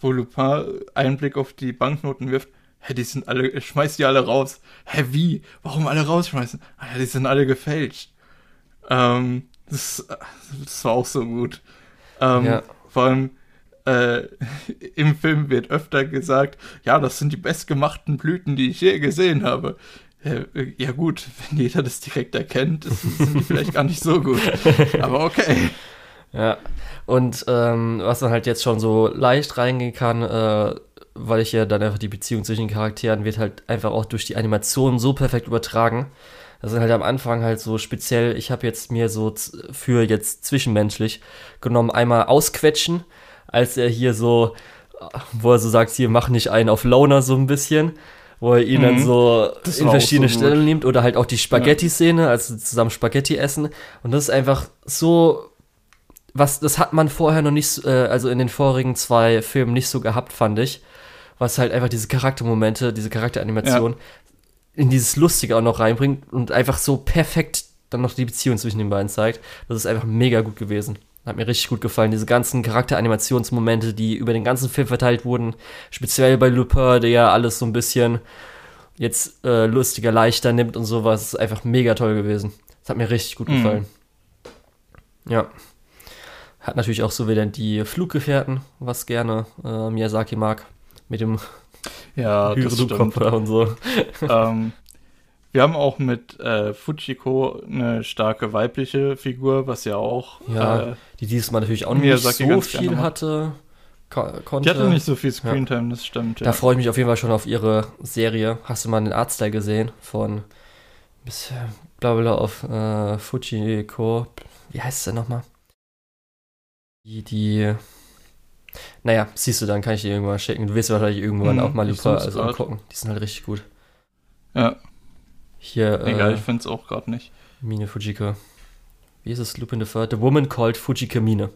wo Lupin einen Blick auf die Banknoten wirft, hä, die sind alle, schmeißt die alle raus. Hä, wie? Warum alle rausschmeißen? Ah ja, die sind alle gefälscht. Ähm, das, das war auch so gut. Ähm, Ja. Vor allem, äh, im Film wird öfter gesagt, ja, das sind die bestgemachten Blüten, die ich je gesehen habe. Äh, ja gut, wenn jeder das direkt erkennt, sind die vielleicht gar nicht so gut. Aber okay. Ja, und ähm, was man halt jetzt schon so leicht reingehen kann, äh, weil ich ja dann einfach die Beziehung zwischen den Charakteren wird halt einfach auch durch die Animation so perfekt übertragen. Das sind halt am Anfang halt so speziell, ich habe jetzt mir so für jetzt zwischenmenschlich genommen, einmal ausquetschen, als er hier so, wo er so sagt, hier mach nicht einen auf Loner so ein bisschen wo er ihn mhm. dann so das in verschiedene so Stellen nimmt oder halt auch die Spaghetti-Szene, also zusammen Spaghetti essen. Und das ist einfach so was, das hat man vorher noch nicht, äh, also in den vorigen zwei Filmen nicht so gehabt, fand ich. Was halt einfach diese Charaktermomente, diese Charakteranimation ja. in dieses Lustige auch noch reinbringt und einfach so perfekt dann noch die Beziehung zwischen den beiden zeigt. Das ist einfach mega gut gewesen. Hat mir richtig gut gefallen. Diese ganzen Charakteranimationsmomente, die über den ganzen Film verteilt wurden. Speziell bei Lupin, der ja alles so ein bisschen jetzt äh, lustiger, leichter nimmt und sowas. Ist einfach mega toll gewesen. Das hat mir richtig gut mhm. gefallen. Ja. Hat natürlich auch so wieder die Fluggefährten, was gerne äh, Miyazaki mag. Mit dem ja, Kopfhörer und so. ähm, wir haben auch mit äh, Fujiko eine starke weibliche Figur, was ja auch. Ja, äh, die dieses Mal natürlich auch nicht so viel hatte. Konnte. Die hatte nicht so viel Screentime, ja. das stimmt. Ja. Da freue ich mich auf jeden Fall schon auf ihre Serie. Hast du mal den Artstyle gesehen von bis bla bla auf äh, Fujiko? Wie heißt der nochmal? Die, die, naja, siehst du, dann kann ich dir irgendwann schicken. Du wirst wahrscheinlich irgendwann mhm, auch mal Lupin also angucken. Die sind halt richtig gut. Ja. Hier, Egal, äh, ich finde es auch gerade nicht. Mine Fujika. Wie ist es? Lupin the Third? The Woman Called Fujika Mine.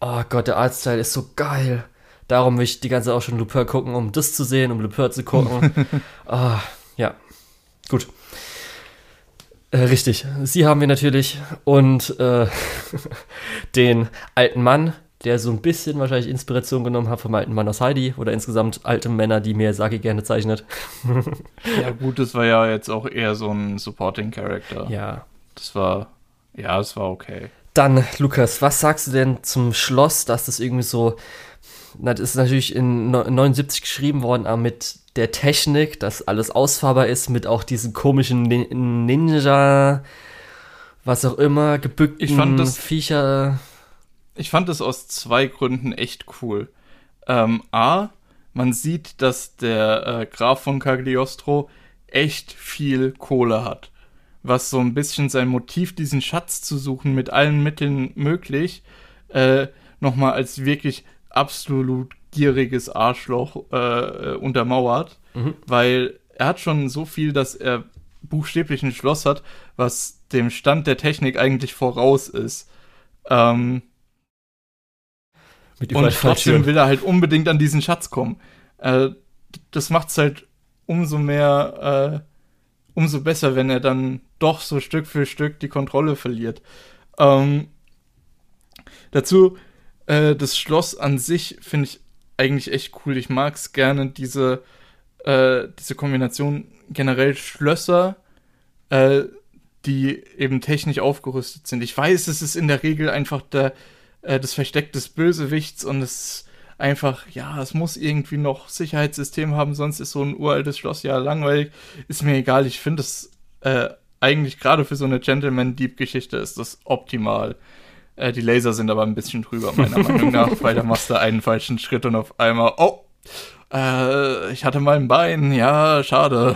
Oh Gott, der Artstyle ist so geil. Darum will ich die ganze Zeit auch schon Lupin gucken, um das zu sehen, um Lupin zu gucken. ah, ja. Gut. Äh, richtig, sie haben wir natürlich und äh, den alten Mann, der so ein bisschen wahrscheinlich Inspiration genommen hat vom alten Mann aus Heidi oder insgesamt alte Männer, die Miyazaki gerne zeichnet. ja gut, das war ja jetzt auch eher so ein Supporting Character. Ja. Das war, ja, das war okay. Dann, Lukas, was sagst du denn zum Schloss, dass das irgendwie so, das ist natürlich in 79 geschrieben worden, aber mit der Technik, dass alles ausfahrbar ist, mit auch diesen komischen Ninja, was auch immer, gebückten ich fand das, Viecher. Ich fand das aus zwei Gründen echt cool. Ähm, A, man sieht, dass der äh, Graf von Cagliostro echt viel Kohle hat. Was so ein bisschen sein Motiv, diesen Schatz zu suchen, mit allen Mitteln möglich, äh, nochmal als wirklich absolut gieriges Arschloch äh, untermauert, mhm. weil er hat schon so viel, dass er buchstäblich ein Schloss hat, was dem Stand der Technik eigentlich voraus ist. Ähm, und trotzdem will er halt unbedingt an diesen Schatz kommen. Äh, das macht's halt umso mehr, äh, umso besser, wenn er dann doch so Stück für Stück die Kontrolle verliert. Ähm, dazu, äh, das Schloss an sich finde ich eigentlich echt cool. Ich mag es gerne, diese, äh, diese Kombination generell Schlösser, äh, die eben technisch aufgerüstet sind. Ich weiß, es ist in der Regel einfach der, äh, das Versteck des Bösewichts und es einfach, ja, es muss irgendwie noch Sicherheitssystem haben, sonst ist so ein uraltes Schloss ja langweilig. Ist mir egal, ich finde es äh, eigentlich gerade für so eine Gentleman-Deep-Geschichte ist das optimal. Äh, die Laser sind aber ein bisschen drüber, meiner Meinung nach, weil da machst du einen falschen Schritt und auf einmal, oh, äh, ich hatte mal ein Bein, ja, schade.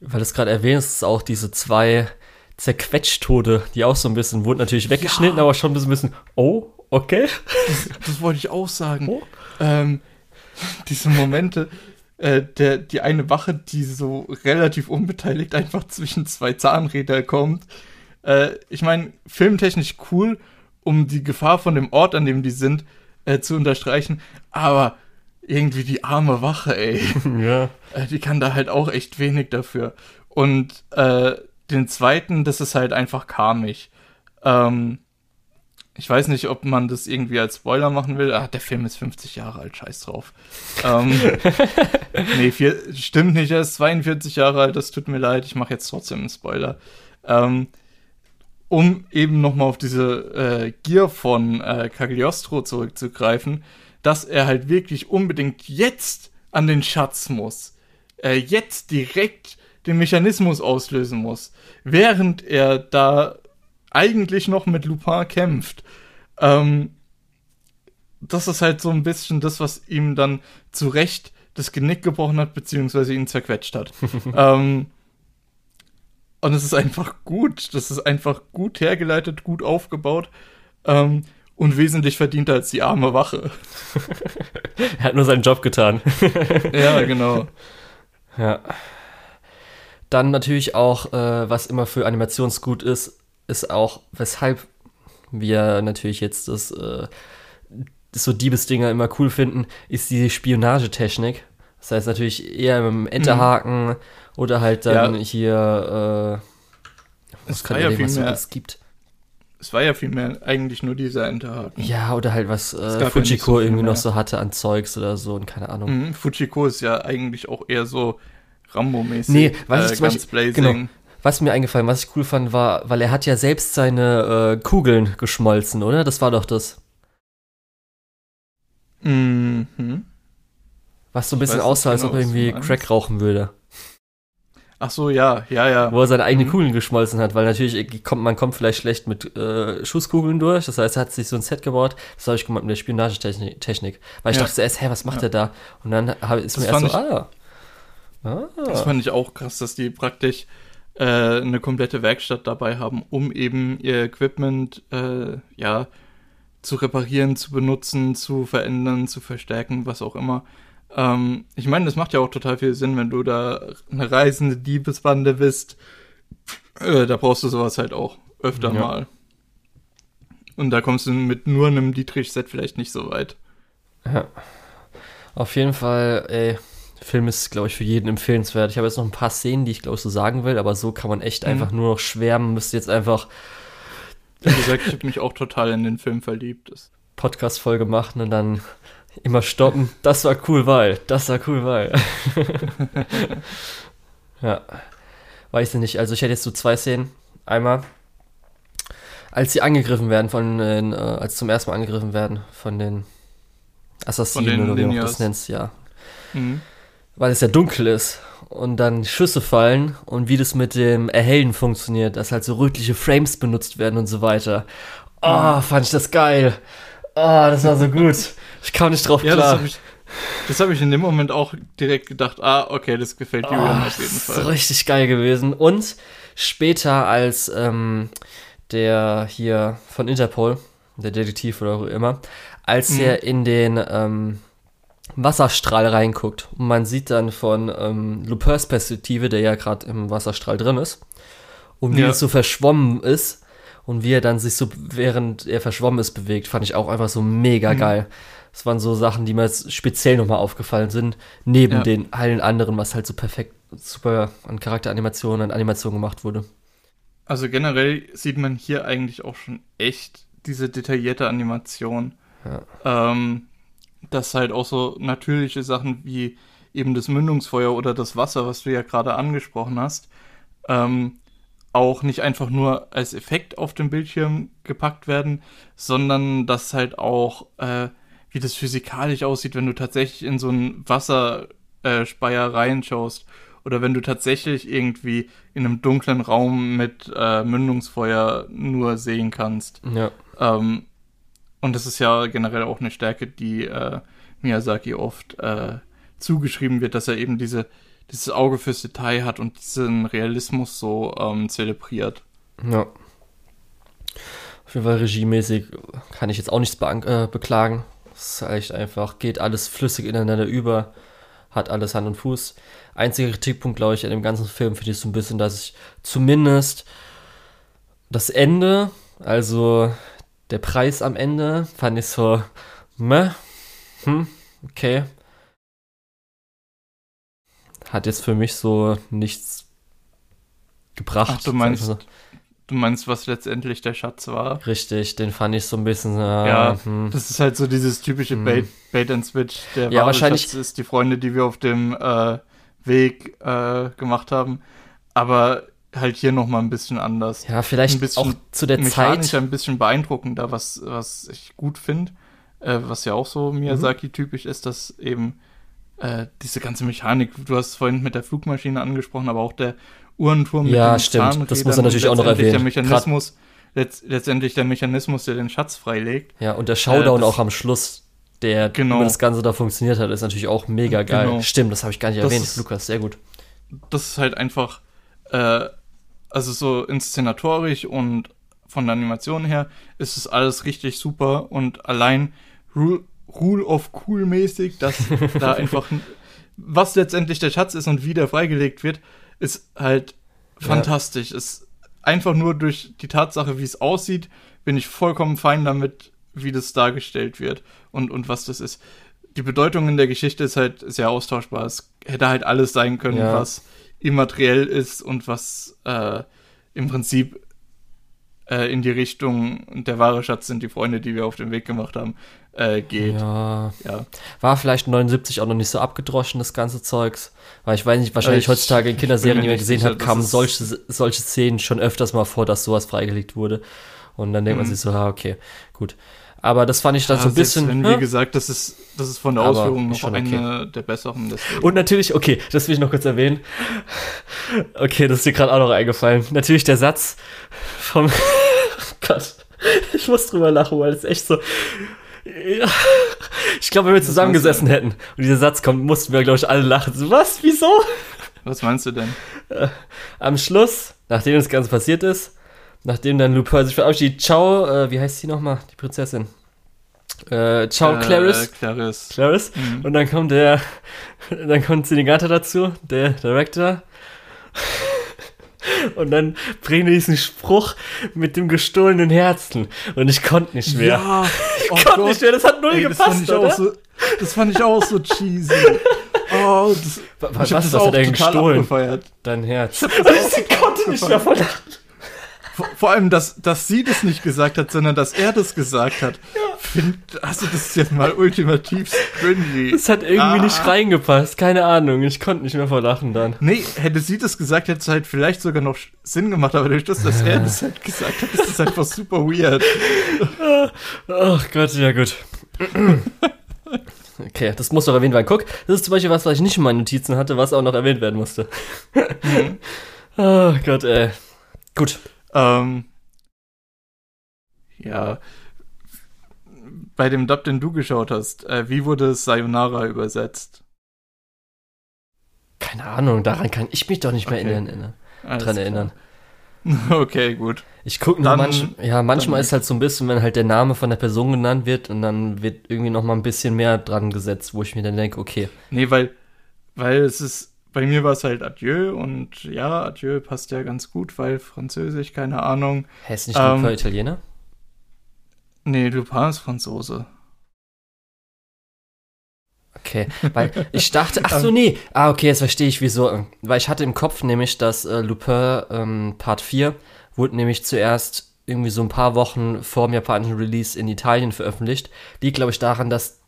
Weil du es gerade erwähnst, auch diese zwei Zerquetschtode, die auch so ein bisschen, wurden natürlich weggeschnitten, ja. aber schon ein bisschen, oh, okay. Das, das wollte ich auch sagen. Oh. Ähm, diese Momente, äh, der, die eine Wache, die so relativ unbeteiligt einfach zwischen zwei Zahnräder kommt äh, ich meine, filmtechnisch cool, um die Gefahr von dem Ort, an dem die sind, äh, zu unterstreichen, aber irgendwie die arme Wache, ey. Ja. Äh, die kann da halt auch echt wenig dafür. Und äh, den zweiten, das ist halt einfach karmisch. Ähm, ich weiß nicht, ob man das irgendwie als Spoiler machen will. Ah, der Film ist 50 Jahre alt, scheiß drauf. ähm, nee, vier, stimmt nicht, er ist 42 Jahre alt, das tut mir leid, ich mache jetzt trotzdem einen Spoiler. Ähm, um eben nochmal auf diese äh, Gier von äh, Cagliostro zurückzugreifen, dass er halt wirklich unbedingt jetzt an den Schatz muss. Äh, jetzt direkt den Mechanismus auslösen muss. Während er da eigentlich noch mit Lupin kämpft. Ähm, das ist halt so ein bisschen das, was ihm dann zu Recht das Genick gebrochen hat, beziehungsweise ihn zerquetscht hat. ähm, und es ist einfach gut. Das ist einfach gut hergeleitet, gut aufgebaut. Ähm, und wesentlich verdienter als die arme Wache. er hat nur seinen Job getan. ja, genau. Ja. Dann natürlich auch, äh, was immer für Animationsgut ist, ist auch, weshalb wir natürlich jetzt das, äh, das so Diebesdinger immer cool finden, ist die Spionagetechnik. Das heißt natürlich eher dem Enterhaken mhm. oder halt dann ja. hier, äh, was kann ja was es gibt. Es war ja vielmehr eigentlich nur dieser Enterhaken. Ja, oder halt was äh, Fujiko ja so irgendwie mehr. noch so hatte an Zeugs oder so und keine Ahnung. Mhm, Fujiko ist ja eigentlich auch eher so Rambo-mäßig. Nee, was äh, ich ganz Beispiel, genau, was mir eingefallen, was ich cool fand, war, weil er hat ja selbst seine äh, Kugeln geschmolzen, oder? Das war doch das. Mhm. Was so ein bisschen aussah, als genau, ob er irgendwie Crack rauchen würde. Ach so, ja, ja, ja. Wo er seine eigenen mhm. Kugeln geschmolzen hat, weil natürlich kommt, man kommt vielleicht schlecht mit äh, Schusskugeln durch. Das heißt, er hat sich so ein Set gebaut. Das habe ich gemacht mit der Spionagetechnik. Weil ich ja. dachte zuerst, hä, was macht ja. er da? Und dann hab, ist das mir erst so, ah. Ah. Das fand ich auch krass, dass die praktisch äh, eine komplette Werkstatt dabei haben, um eben ihr Equipment äh, ja zu reparieren, zu benutzen, zu verändern, zu verstärken, was auch immer. Ähm, ich meine, das macht ja auch total viel Sinn, wenn du da eine reisende Diebesbande bist. Äh, da brauchst du sowas halt auch öfter ja. mal. Und da kommst du mit nur einem Dietrich-Set vielleicht nicht so weit. Ja. Auf jeden Fall, ey, Film ist, glaube ich, für jeden empfehlenswert. Ich habe jetzt noch ein paar Szenen, die ich, glaube ich, so sagen will, aber so kann man echt mhm. einfach nur noch schwärmen. Müsste jetzt einfach. Wie gesagt, ich habe mich auch total in den Film verliebt. Podcast-Folge machen und dann immer stoppen. Das war cool, weil. Das war cool, weil. ja. Weiß ich nicht. Also, ich hätte jetzt so zwei Szenen. Einmal, als sie angegriffen werden von den, äh, als zum ersten Mal angegriffen werden von den Assassinen oder wie man das nennt, ja. Mhm weil es ja dunkel ist und dann Schüsse fallen und wie das mit dem Erhellen funktioniert, dass halt so rötliche Frames benutzt werden und so weiter. Oh, fand ich das geil. Oh, das war so gut. Ich kam nicht drauf ja, klar. Das habe ich, in dem Moment auch direkt gedacht, ah, okay, das gefällt Julian oh, auf jeden Fall. Das ist richtig geil gewesen. Und später als ähm, der hier von Interpol, der Detektiv oder auch immer, als mhm. er in den ähm, Wasserstrahl reinguckt. Und man sieht dann von ähm, Lupins Perspektive, der ja gerade im Wasserstrahl drin ist, und wie ja. es so verschwommen ist und wie er dann sich so, während er verschwommen ist, bewegt, fand ich auch einfach so mega mhm. geil. Das waren so Sachen, die mir jetzt speziell nochmal aufgefallen sind, neben ja. den allen anderen, was halt so perfekt, super an Charakteranimationen, an Animationen gemacht wurde. Also generell sieht man hier eigentlich auch schon echt diese detaillierte Animation. Ja. Ähm, dass halt auch so natürliche Sachen wie eben das Mündungsfeuer oder das Wasser, was du ja gerade angesprochen hast, ähm, auch nicht einfach nur als Effekt auf dem Bildschirm gepackt werden, sondern dass halt auch, äh, wie das physikalisch aussieht, wenn du tatsächlich in so einen Wasserspeier äh, reinschaust oder wenn du tatsächlich irgendwie in einem dunklen Raum mit äh, Mündungsfeuer nur sehen kannst. Ja. Ähm, und das ist ja generell auch eine Stärke, die äh, Miyazaki oft äh, zugeschrieben wird, dass er eben diese, dieses Auge fürs Detail hat und diesen Realismus so ähm, zelebriert. Ja. Auf jeden Fall regiemäßig kann ich jetzt auch nichts äh, beklagen. Es ist echt einfach, geht alles flüssig ineinander über, hat alles Hand und Fuß. Einziger Kritikpunkt, glaube ich, an dem ganzen Film finde ich so ein bisschen, dass ich zumindest das Ende, also der Preis am Ende fand ich so, meh, hm, okay. Hat jetzt für mich so nichts gebracht. Ach, du meinst, so. du meinst, was letztendlich der Schatz war? Richtig, den fand ich so ein bisschen. Äh, ja, hm. das ist halt so dieses typische hm. Bait, Bait and Switch. Der ja, wahrscheinlich Schatz ist die Freunde, die wir auf dem äh, Weg äh, gemacht haben. Aber halt hier noch mal ein bisschen anders. Ja, vielleicht ein bisschen auch zu der mechanisch Zeit. ein bisschen beeindruckender, was, was ich gut finde. Äh, was ja auch so Mhm. Miyazaki-typisch ist, dass eben äh, diese ganze Mechanik, du hast es vorhin mit der Flugmaschine angesprochen, aber auch der Uhrenturm Ja, den stimmt. Das Zahnrädern muss er natürlich auch noch letztendlich erwähnen. Der Mechanismus, letzt, letztendlich der Mechanismus, der den Schatz freilegt. Ja, und der Showdown das- auch am Schluss, der Genau. über das Ganze da funktioniert hat, ist natürlich auch mega geil. Genau. Stimmt, das habe ich gar nicht Das erwähnt. ist- Lukas, sehr gut. das ist halt einfach, äh, also so inszenatorisch und von der Animation her ist es alles richtig super und allein Rule, Rule of Cool mäßig, dass da einfach, was letztendlich der Schatz ist und wie der freigelegt wird, ist halt Ja. fantastisch. Ist einfach nur durch die Tatsache, wie es aussieht, bin ich vollkommen fein damit, wie das dargestellt wird und, und was das ist. Die Bedeutung in der Geschichte ist halt sehr austauschbar. Es hätte halt alles sein können, Ja. was immateriell ist und was äh, im Prinzip äh, in die Richtung der wahre Schatz sind die Freunde, die wir auf den Weg gemacht haben, äh, geht. Ja. Ja. War vielleicht 79 auch noch nicht so abgedroschen, das ganze Zeugs. Weil ich weiß nicht, wahrscheinlich Ich- heutzutage in Kinderserien, die man gesehen sicher, hat, kamen solche, solche Szenen schon öfters mal vor, dass sowas freigelegt wurde. Und dann denkt man Mhm. sich so, ah, okay, gut. Aber das fand ich dann so ein bisschen. Wenn, wie gesagt, das ist, das ist von der Aber Ausführung noch schon eine der besseren. deswegen. Und natürlich, okay, das will ich noch kurz erwähnen. Okay, das ist dir gerade auch noch eingefallen. Natürlich der Satz vom Gott. Ich muss drüber lachen, weil es echt so. Ja. Ich glaube, wenn wir zusammengesessen hätten und dieser Satz kommt, mussten wir, glaube ich, alle lachen. So, was? Wieso? Was meinst du denn? Am Schluss, nachdem das Ganze passiert ist, nachdem dann Lupin sich verabschiedet, ciao, äh, wie heißt sie nochmal, die Prinzessin? Äh, ciao, Äh, Clarice. Clarice. Clarice. Mhm. Und dann kommt der, dann kommt Zinigata dazu, der Director. Und dann bringen die diesen Spruch mit dem gestohlenen Herzen. Und ich konnte nicht mehr. Ja, oh ich konnte nicht mehr, das hat null Ey, das fand gepasst, ich oder? auch so, das fand ich auch so cheesy. Oh, das, Wa- ich was- was das hat auch er denn gestohlen? abgefeiert. Dein Herz. das auch ich konnte nicht mehr von lachen. Vor, vor allem, dass, dass sie das nicht gesagt hat, sondern dass er das gesagt hat. Find, also das ist jetzt mal ultimativ cringy. Das hat irgendwie Ah. nicht reingepasst. Keine Ahnung. Ich konnte nicht mehr vor Lachen dann. Nee, hätte sie das gesagt, hätte es halt vielleicht sogar noch Sinn gemacht, aber durch das, dass er das halt gesagt hat, ist das einfach super weird. Ach Gott, ja gut. Okay, das muss noch erwähnt werden. Guck, das ist zum Beispiel was, was ich nicht in meinen Notizen hatte, was auch noch erwähnt werden musste. Oh Gott, ey. Gut. Ähm, ja. Bei dem Dub, den du geschaut hast, äh, wie wurde Sayonara übersetzt? Keine Ahnung, daran kann ich mich doch nicht mehr Okay. erinnern. Dran klar. erinnern. Okay, gut. Ich gucke nur manch, ja, manchmal ist halt so ein bisschen, wenn halt der Name von der Person genannt wird und dann wird irgendwie noch mal ein bisschen mehr dran gesetzt, wo ich mir dann denke, okay, Nee, weil, weil es ist, bei mir war es halt Adieu und ja, Adieu passt ja ganz gut, weil Französisch, keine Ahnung. hä, ist nicht Ähm, Lupin Italiener? Nee, Lupin ist Franzose. Okay, weil ich dachte, ach so, nee, ah, okay, jetzt verstehe ich wieso. Weil ich hatte im Kopf nämlich, dass äh, Lupin ähm, Part 4 wurde nämlich zuerst irgendwie so ein paar Wochen vor dem japanischen Release in Italien veröffentlicht. Liegt, glaube ich, daran, dass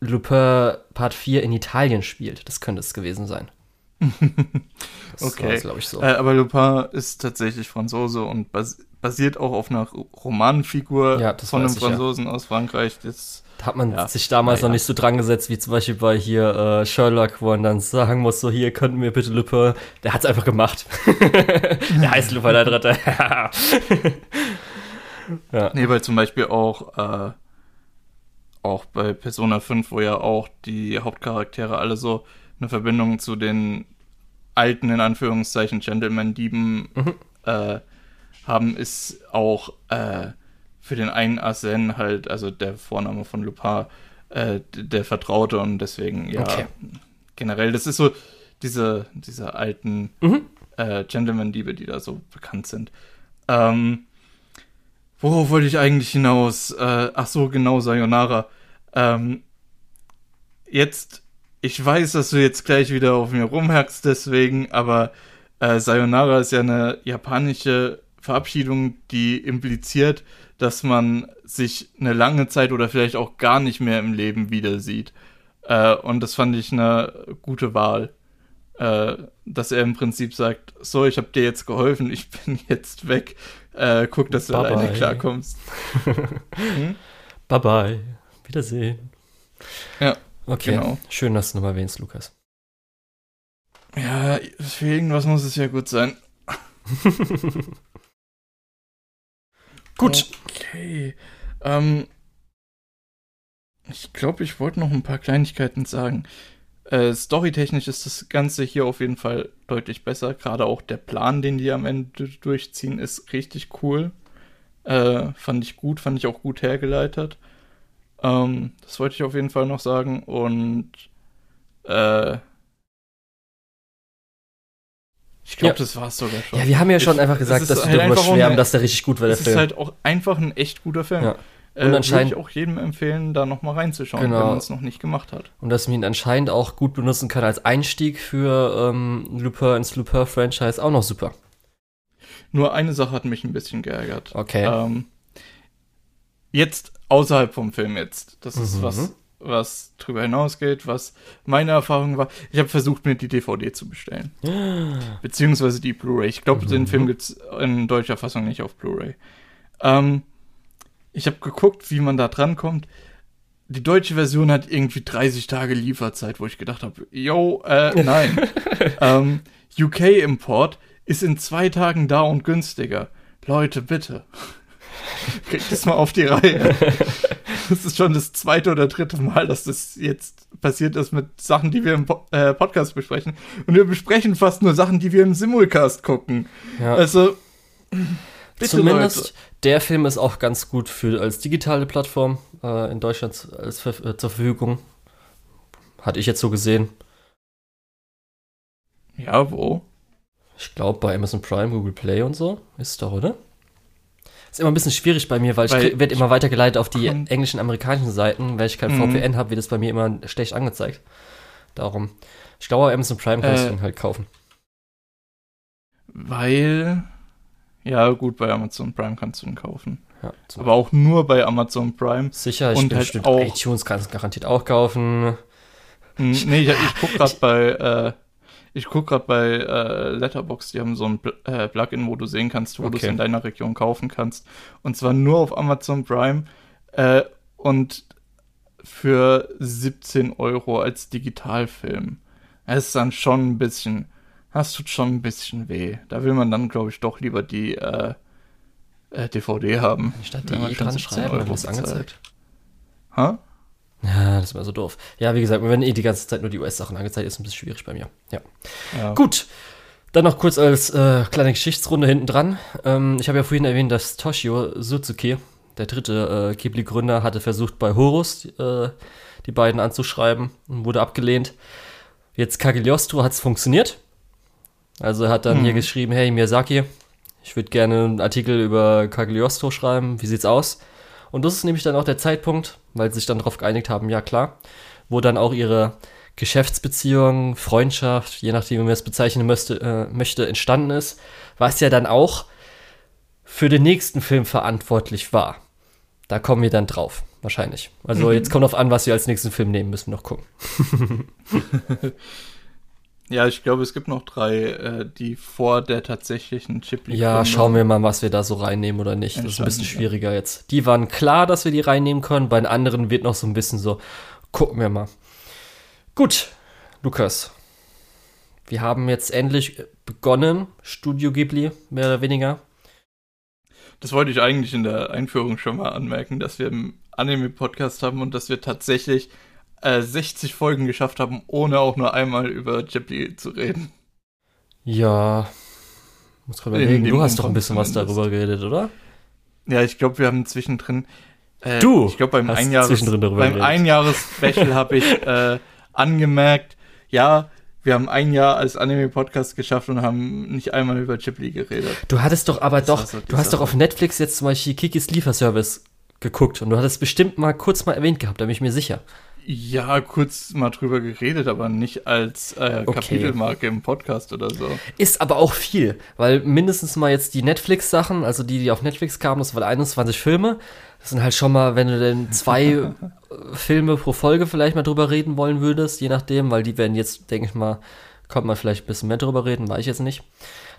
Lupin Part 4 in Italien spielt. Das könnte es gewesen sein. Das Okay. glaube ich, so. Äh, aber Lupin ist tatsächlich Franzose und bas basiert auch auf einer Romanfigur Ja, das von einem ich, ja. Franzosen aus Frankreich. Das, Da hat man ja. sich damals noch nicht so dran gesetzt, wie zum Beispiel bei hier äh, Sherlock, wo man dann sagen muss, so hier, könnten wir bitte Lupin, der hat's einfach gemacht. der heißt Lupin der Dritte. ja. nee, weil zum Beispiel auch, äh, auch bei Persona 5, wo ja auch die Hauptcharaktere alle so eine Verbindung zu den alten, in Anführungszeichen, Gentleman-Dieben Mhm. äh, haben, ist auch äh, für den einen Arsène halt, also der Vorname von Lupin, äh, der Vertraute und deswegen, ja, Okay. generell, das ist so diese, diese alten Mhm. äh, Gentleman-Diebe, die da so bekannt sind. Ähm, worauf wollte ich eigentlich hinaus? Äh, ach so, genau, Sayonara. Ähm, jetzt, ich weiß, dass du jetzt gleich wieder auf mir rumhackst, deswegen, aber äh, Sayonara ist ja eine japanische Verabschiedung, die impliziert, dass man sich eine lange Zeit oder vielleicht auch gar nicht mehr im Leben wieder sieht. Äh, und das fand ich eine gute Wahl. äh, dass er im Prinzip sagt, so, ich habe dir jetzt geholfen, ich bin jetzt weg, äh, guck, dass du Bye alleine bye. klarkommst. hm? Bye bye. Wiedersehen. Ja, Okay, genau. schön, dass du nochmal erwähnst, Lukas. Ja, für irgendwas muss es ja gut sein. Gut. Okay. Ähm, ich glaube, ich wollte noch ein paar Kleinigkeiten sagen. Äh, storytechnisch ist das Ganze hier auf jeden Fall deutlich besser. Gerade auch der Plan, den die am Ende durchziehen, ist richtig cool. Äh, fand ich gut, fand ich auch gut hergeleitet. Ähm, das wollte ich auf jeden Fall noch sagen. Und äh, ich glaube, Ja. das war es sogar schon. Ja, wir haben ja schon Ich- einfach es gesagt, ist dass wir halt darüber einfach auch schwärmen, eine- dass der richtig gut war, der Es ist Film. halt auch einfach ein echt guter Film. Ja. Äh, Und Würde anscheinend- ich auch jedem empfehlen, da nochmal reinzuschauen, Genau. wenn man es noch nicht gemacht hat. Und dass man ihn anscheinend auch gut benutzen kann als Einstieg für ähm, Lupin ins Lupin-Franchise auch noch super. Nur eine Sache hat mich ein bisschen geärgert. Okay. Ähm, jetzt außerhalb vom Film jetzt. Das ist Mhm. was, was drüber hinausgeht, was meine Erfahrung war. Ich habe versucht, mir die DVD zu bestellen. Beziehungsweise die Blu-ray. Ich glaube, den Mhm. Film gibt's in deutscher Fassung nicht auf Blu-ray. Ähm, ich habe geguckt, wie man da drankommt. Die deutsche Version hat irgendwie 30 Tage Lieferzeit, wo ich gedacht habe, yo, äh, nein. ähm, UK-Import ist in zwei Tagen da und günstiger. Leute, bitte. Kriegt das mal auf die Reihe. Das ist schon das zweite oder dritte Mal, dass das jetzt passiert ist mit Sachen, die wir im po äh, Podcast besprechen. Und wir besprechen fast nur Sachen, die wir im Simulcast gucken. Ja. Also, bitte Zumindest Leute. der Film ist auch ganz gut für als digitale Plattform äh, in Deutschland als, äh, zur Verfügung. Hatte ich jetzt so gesehen. Ja, wo? Ich glaube bei Amazon Prime, Google Play und so. Ist doch, oder? Ist immer ein bisschen schwierig bei mir, weil, Weil ich werde immer weitergeleitet auf die englischen, amerikanischen Seiten. Weil ich kein Mhm. VPN habe, wird das bei mir immer schlecht angezeigt. Darum. Ich glaube, bei Amazon Prime kannst Äh, du halt kaufen. Weil, ja, gut, bei Amazon Prime kannst du ihn kaufen. Ja, Aber auch nur bei Amazon Prime. Sicher, ich und bin halt auch- iTunes kannst du garantiert auch kaufen. Hm, nee, ich, ich guck gerade bei, äh, ich guck gerade bei äh, Letterboxd, die haben so ein Pl äh, Plugin, wo du sehen kannst, wo du es Okay. in deiner Region kaufen kannst. Und zwar nur auf Amazon Prime äh, und für 17 Euro als Digitalfilm. Es ist dann schon ein bisschen, das tut schon ein bisschen weh. Da will man dann, glaube ich, doch lieber die äh, äh, DVD haben. Statt die dran 17 schreiben, Euro angezeigt. Ha? Ja, das war so doof. Ja, wie gesagt, wenn eh die ganze Zeit nur die US-Sachen angezeigt ist, ein bisschen schwierig bei mir. Ja. Ja. Gut. Dann noch kurz als äh, kleine Geschichtsrunde hinten dran. Ähm, ich habe ja vorhin erwähnt, dass Toshio Suzuki, der dritte äh, Ghibli-Gründer, hatte versucht, bei Horus äh, die beiden anzuschreiben und wurde abgelehnt. Jetzt Cagliostro hat es funktioniert. Also er hat dann Mhm. hier geschrieben, hey Miyazaki, ich würde gerne einen Artikel über Cagliostro schreiben, wie sieht's aus? Und das ist nämlich dann auch der Zeitpunkt, weil sie sich dann darauf geeinigt haben, ja klar, wo dann auch ihre Geschäftsbeziehung, Freundschaft, je nachdem, wie man es bezeichnen möchte, äh, möchte, entstanden ist, was ja dann auch für den nächsten Film verantwortlich war. Da kommen wir dann drauf, wahrscheinlich. Also Mhm. jetzt kommt auf an, was wir als nächsten Film nehmen, müssen noch gucken. Ja, ich glaube, es gibt noch drei, äh, die vor der tatsächlichen Ghibli Ja, schauen wir mal, was wir da so reinnehmen oder nicht. Das ist ein bisschen Entstanden, ja. schwieriger jetzt. Die waren klar, dass wir die reinnehmen können. Bei den anderen wird noch so ein bisschen so, gucken wir mal. Gut, Lukas. Wir haben jetzt endlich begonnen, Studio Ghibli, mehr oder weniger. Das wollte ich eigentlich in der Einführung schon mal anmerken, dass wir einen Anime-Podcast haben und dass wir tatsächlich äh, 60 Folgen geschafft haben, ohne auch nur einmal über Ghibli zu reden. Ja, muss gerade überlegen. Du hast doch ein bisschen was darüber geredet, oder? Ja, ich glaube, wir haben zwischendrin. Äh, Du ich glaube, beim Einjahres, beim. Einjahres-Special habe ich äh, angemerkt, ja, wir haben ein Jahr als Anime-Podcast geschafft und haben nicht einmal über Ghibli geredet. Du hattest doch aber Das doch, so du hast doch auf Netflix jetzt zum Beispiel Kikis Lieferservice geguckt und du hattest bestimmt mal kurz mal erwähnt gehabt, da bin ich mir sicher. Ja, kurz mal drüber geredet, aber nicht als äh, Okay. Kapitelmarke im Podcast oder so. Ist aber auch viel, weil mindestens mal jetzt die Netflix-Sachen, also die, die auf Netflix kamen, das waren 21 Filme. Das sind halt schon mal, wenn du denn zwei äh, Filme pro Folge vielleicht mal drüber reden wollen würdest, je nachdem, weil die werden jetzt, denke ich mal, Kommt man vielleicht ein bisschen mehr drüber reden, weiß ich jetzt nicht.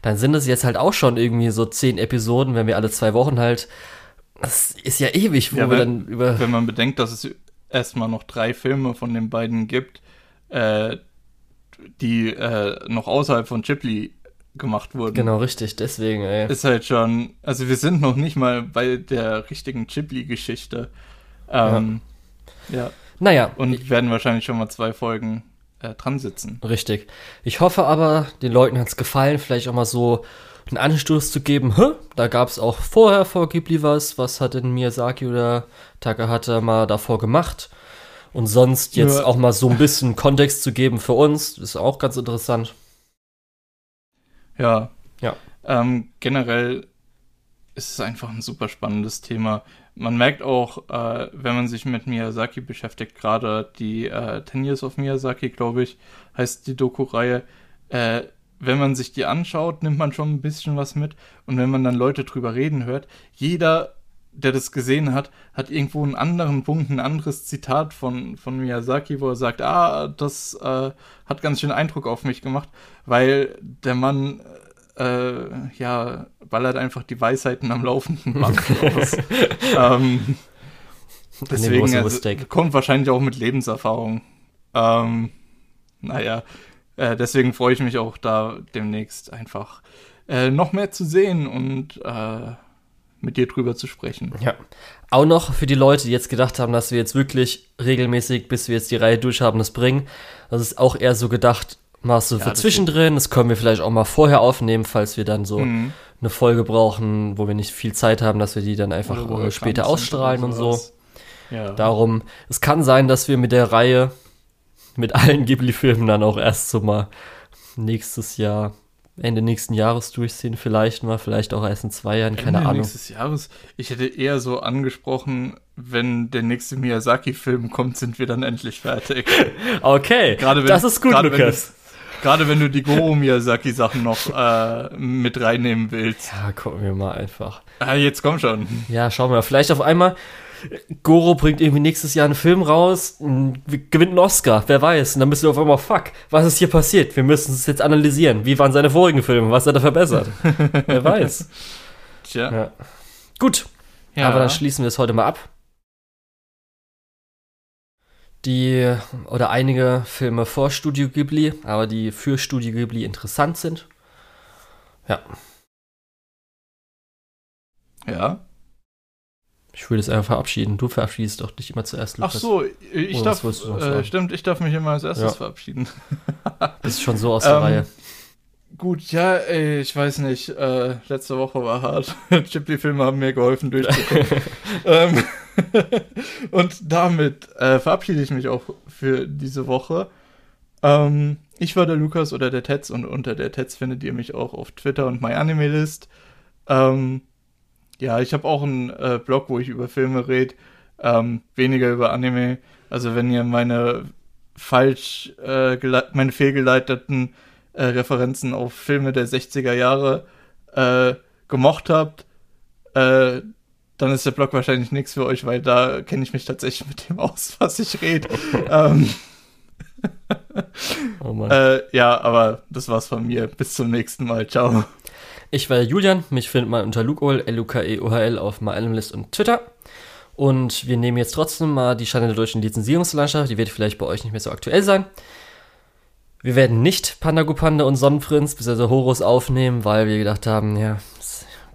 Dann sind es jetzt halt auch schon irgendwie so zehn Episoden, wenn wir alle zwei Wochen halt. Das ist ja ewig, wo Ja, wir wenn- dann über. Wenn man bedenkt, dass es erstmal noch drei Filme von den beiden gibt, äh, die äh, noch außerhalb von Ghibli gemacht wurden. Genau, richtig, deswegen, ey. Ist halt schon, also wir sind noch nicht mal bei der richtigen Ghibli-Geschichte. Ähm, ja. Naja, und werden wahrscheinlich schon mal zwei Folgen äh, dran sitzen. Richtig. Ich hoffe aber, den Leuten hat es gefallen, vielleicht auch mal so einen Anstoß zu geben. Hä? Da gab es auch vorher vor Ghibli was. Was hat denn Miyazaki oder Takahata mal davor gemacht? Und sonst jetzt Ja. auch mal so ein bisschen Kontext zu geben für uns, ist auch ganz interessant. Ja. Ja. Ähm, generell ist es einfach ein super spannendes Thema. Man merkt auch, äh, wenn man sich mit Miyazaki beschäftigt, gerade die äh, 10 Years of Miyazaki, glaube ich, heißt die Doku-Reihe, äh, wenn man sich die anschaut, nimmt man schon ein bisschen was mit. Und wenn man dann Leute drüber reden hört, jeder, der das gesehen hat, hat irgendwo einen anderen Punkt, ein anderes Zitat von, von Miyazaki, wo er sagt, ah, das äh, hat ganz schön Eindruck auf mich gemacht, weil der Mann, äh, ja, ballert einfach die Weisheiten am laufenden Band raus. ähm, deswegen also, kommt wahrscheinlich auch mit Lebenserfahrung. Ähm, naja, äh, deswegen freue ich mich auch da demnächst einfach äh, noch mehr zu sehen und äh, mit dir drüber zu sprechen. Ja. Auch noch für die Leute, die jetzt gedacht haben, dass wir jetzt wirklich regelmäßig, bis wir jetzt die Reihe durch haben, das bringen. Das ist auch eher so gedacht, mal so Ja, für das zwischendrin. Das können wir vielleicht auch mal vorher aufnehmen, falls wir dann so Mhm. eine Folge brauchen, wo wir nicht viel Zeit haben, dass wir die dann einfach äh, später ausstrahlen und so. Ja. Darum, es kann sein, dass wir mit der Reihe, mit allen Ghibli-Filmen dann auch erst so mal nächstes Jahr, Ende nächsten Jahres durchziehen, vielleicht mal, vielleicht auch erst in zwei Jahren, keine Ende Ahnung. nächstes Jahres. Ich hätte eher so angesprochen, wenn der nächste Miyazaki-Film kommt, sind wir dann endlich fertig. Okay, Gerade wenn, das ist gut, Lukas. du- Gerade wenn du die Goro Miyazaki-Sachen noch äh, mit reinnehmen willst. Ja, gucken wir mal einfach. Ah, jetzt komm schon. Ja, schauen wir mal. Vielleicht auf einmal, Goro bringt irgendwie nächstes Jahr einen Film raus, gewinnt einen Oscar, wer weiß. Und dann müssen wir auf einmal, fuck, was ist hier passiert? Wir müssen es jetzt analysieren. Wie waren seine vorigen Filme? Was hat er verbessert? wer weiß. Tja. Ja. Gut, Ja. aber dann schließen wir es heute mal ab. Die oder einige Filme vor Studio Ghibli, aber die für Studio Ghibli interessant sind. Ja, ja. Ich würde es einfach verabschieden. Du verabschiedest doch dich immer zuerst, Ach Lukas. so, ich Oder darf, äh, stimmt, ich darf mich immer als erstes Ja. verabschieden. Bist schon so aus der Ähm, Reihe. Gut, ja, ey, ich weiß nicht, äh, letzte Woche war hart. Ghibli-Filme haben mir geholfen durchzukommen. ähm, und damit äh, verabschiede ich mich auch für diese Woche. Ähm, ich war der Lukas oder der Tetz und unter der Tetz findet ihr mich auch auf Twitter und MyAnimeList. Ähm, ja, ich habe auch einen äh, Blog, wo ich über Filme rede, ähm, weniger über Anime. Also wenn ihr meine falsch, äh, meine fehlgeleiteten äh, Referenzen auf Filme der 60er Jahre äh, gemocht habt, äh, dann ist der Blog wahrscheinlich nichts für euch, weil da kenne ich mich tatsächlich mit dem aus, was ich rede. ähm, Oh äh, ja, aber das war's von mir. Bis zum nächsten Mal. Ciao. Ich war Julian, mich findet man unter Lukeohl, L-U-K-E-O-H-L auf MyAnimeList und Twitter. Und wir nehmen jetzt trotzdem mal die Schande der deutschen Lizenzierungslandschaft, die wird vielleicht bei euch nicht mehr so aktuell sein. Wir werden nicht Pandagopanda und Sonnenprinz bzw. Horus aufnehmen, weil wir gedacht haben, ja,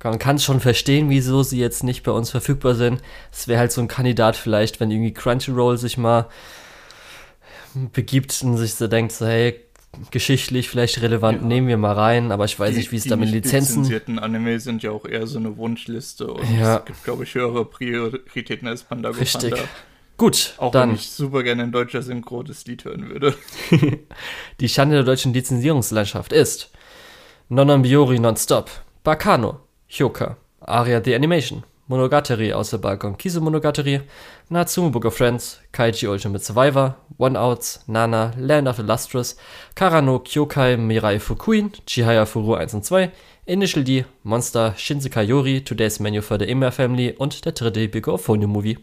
man kann es schon verstehen, wieso sie jetzt nicht bei uns verfügbar sind. Es wäre halt so ein Kandidat vielleicht, wenn irgendwie Crunchyroll sich mal begibt und sich so denkt, so, hey, geschichtlich vielleicht relevant, Ja. nehmen wir mal rein, aber ich weiß Die- nicht, wie es die da mit Lizenzen lizenzierten Anime sind ja auch eher so eine Wunschliste und Ja. es gibt, glaube ich, höhere Prioritäten als Pandago Richtig. Panda. Gut, Auch dann wenn ich super gerne in deutscher Synchro das Lied hören würde. die Schande der deutschen Lizenzierungslandschaft ist Nonambiori Nonstop, Bakano, Hyoka, Aria the Animation, Monogatari aus der Balkon Kisu Monogatari, Natsume Book of Friends, Kaiji Ultimate Survivor, One Outs, Nana, Land of the Lustrous, Karano Kyokai Mirai Fukuin, Chihaya Furu 1 und 2, Initial D, Monster, Shinsekai Yori, Today's Menu for the Immer Family und der dritte Big of Movie.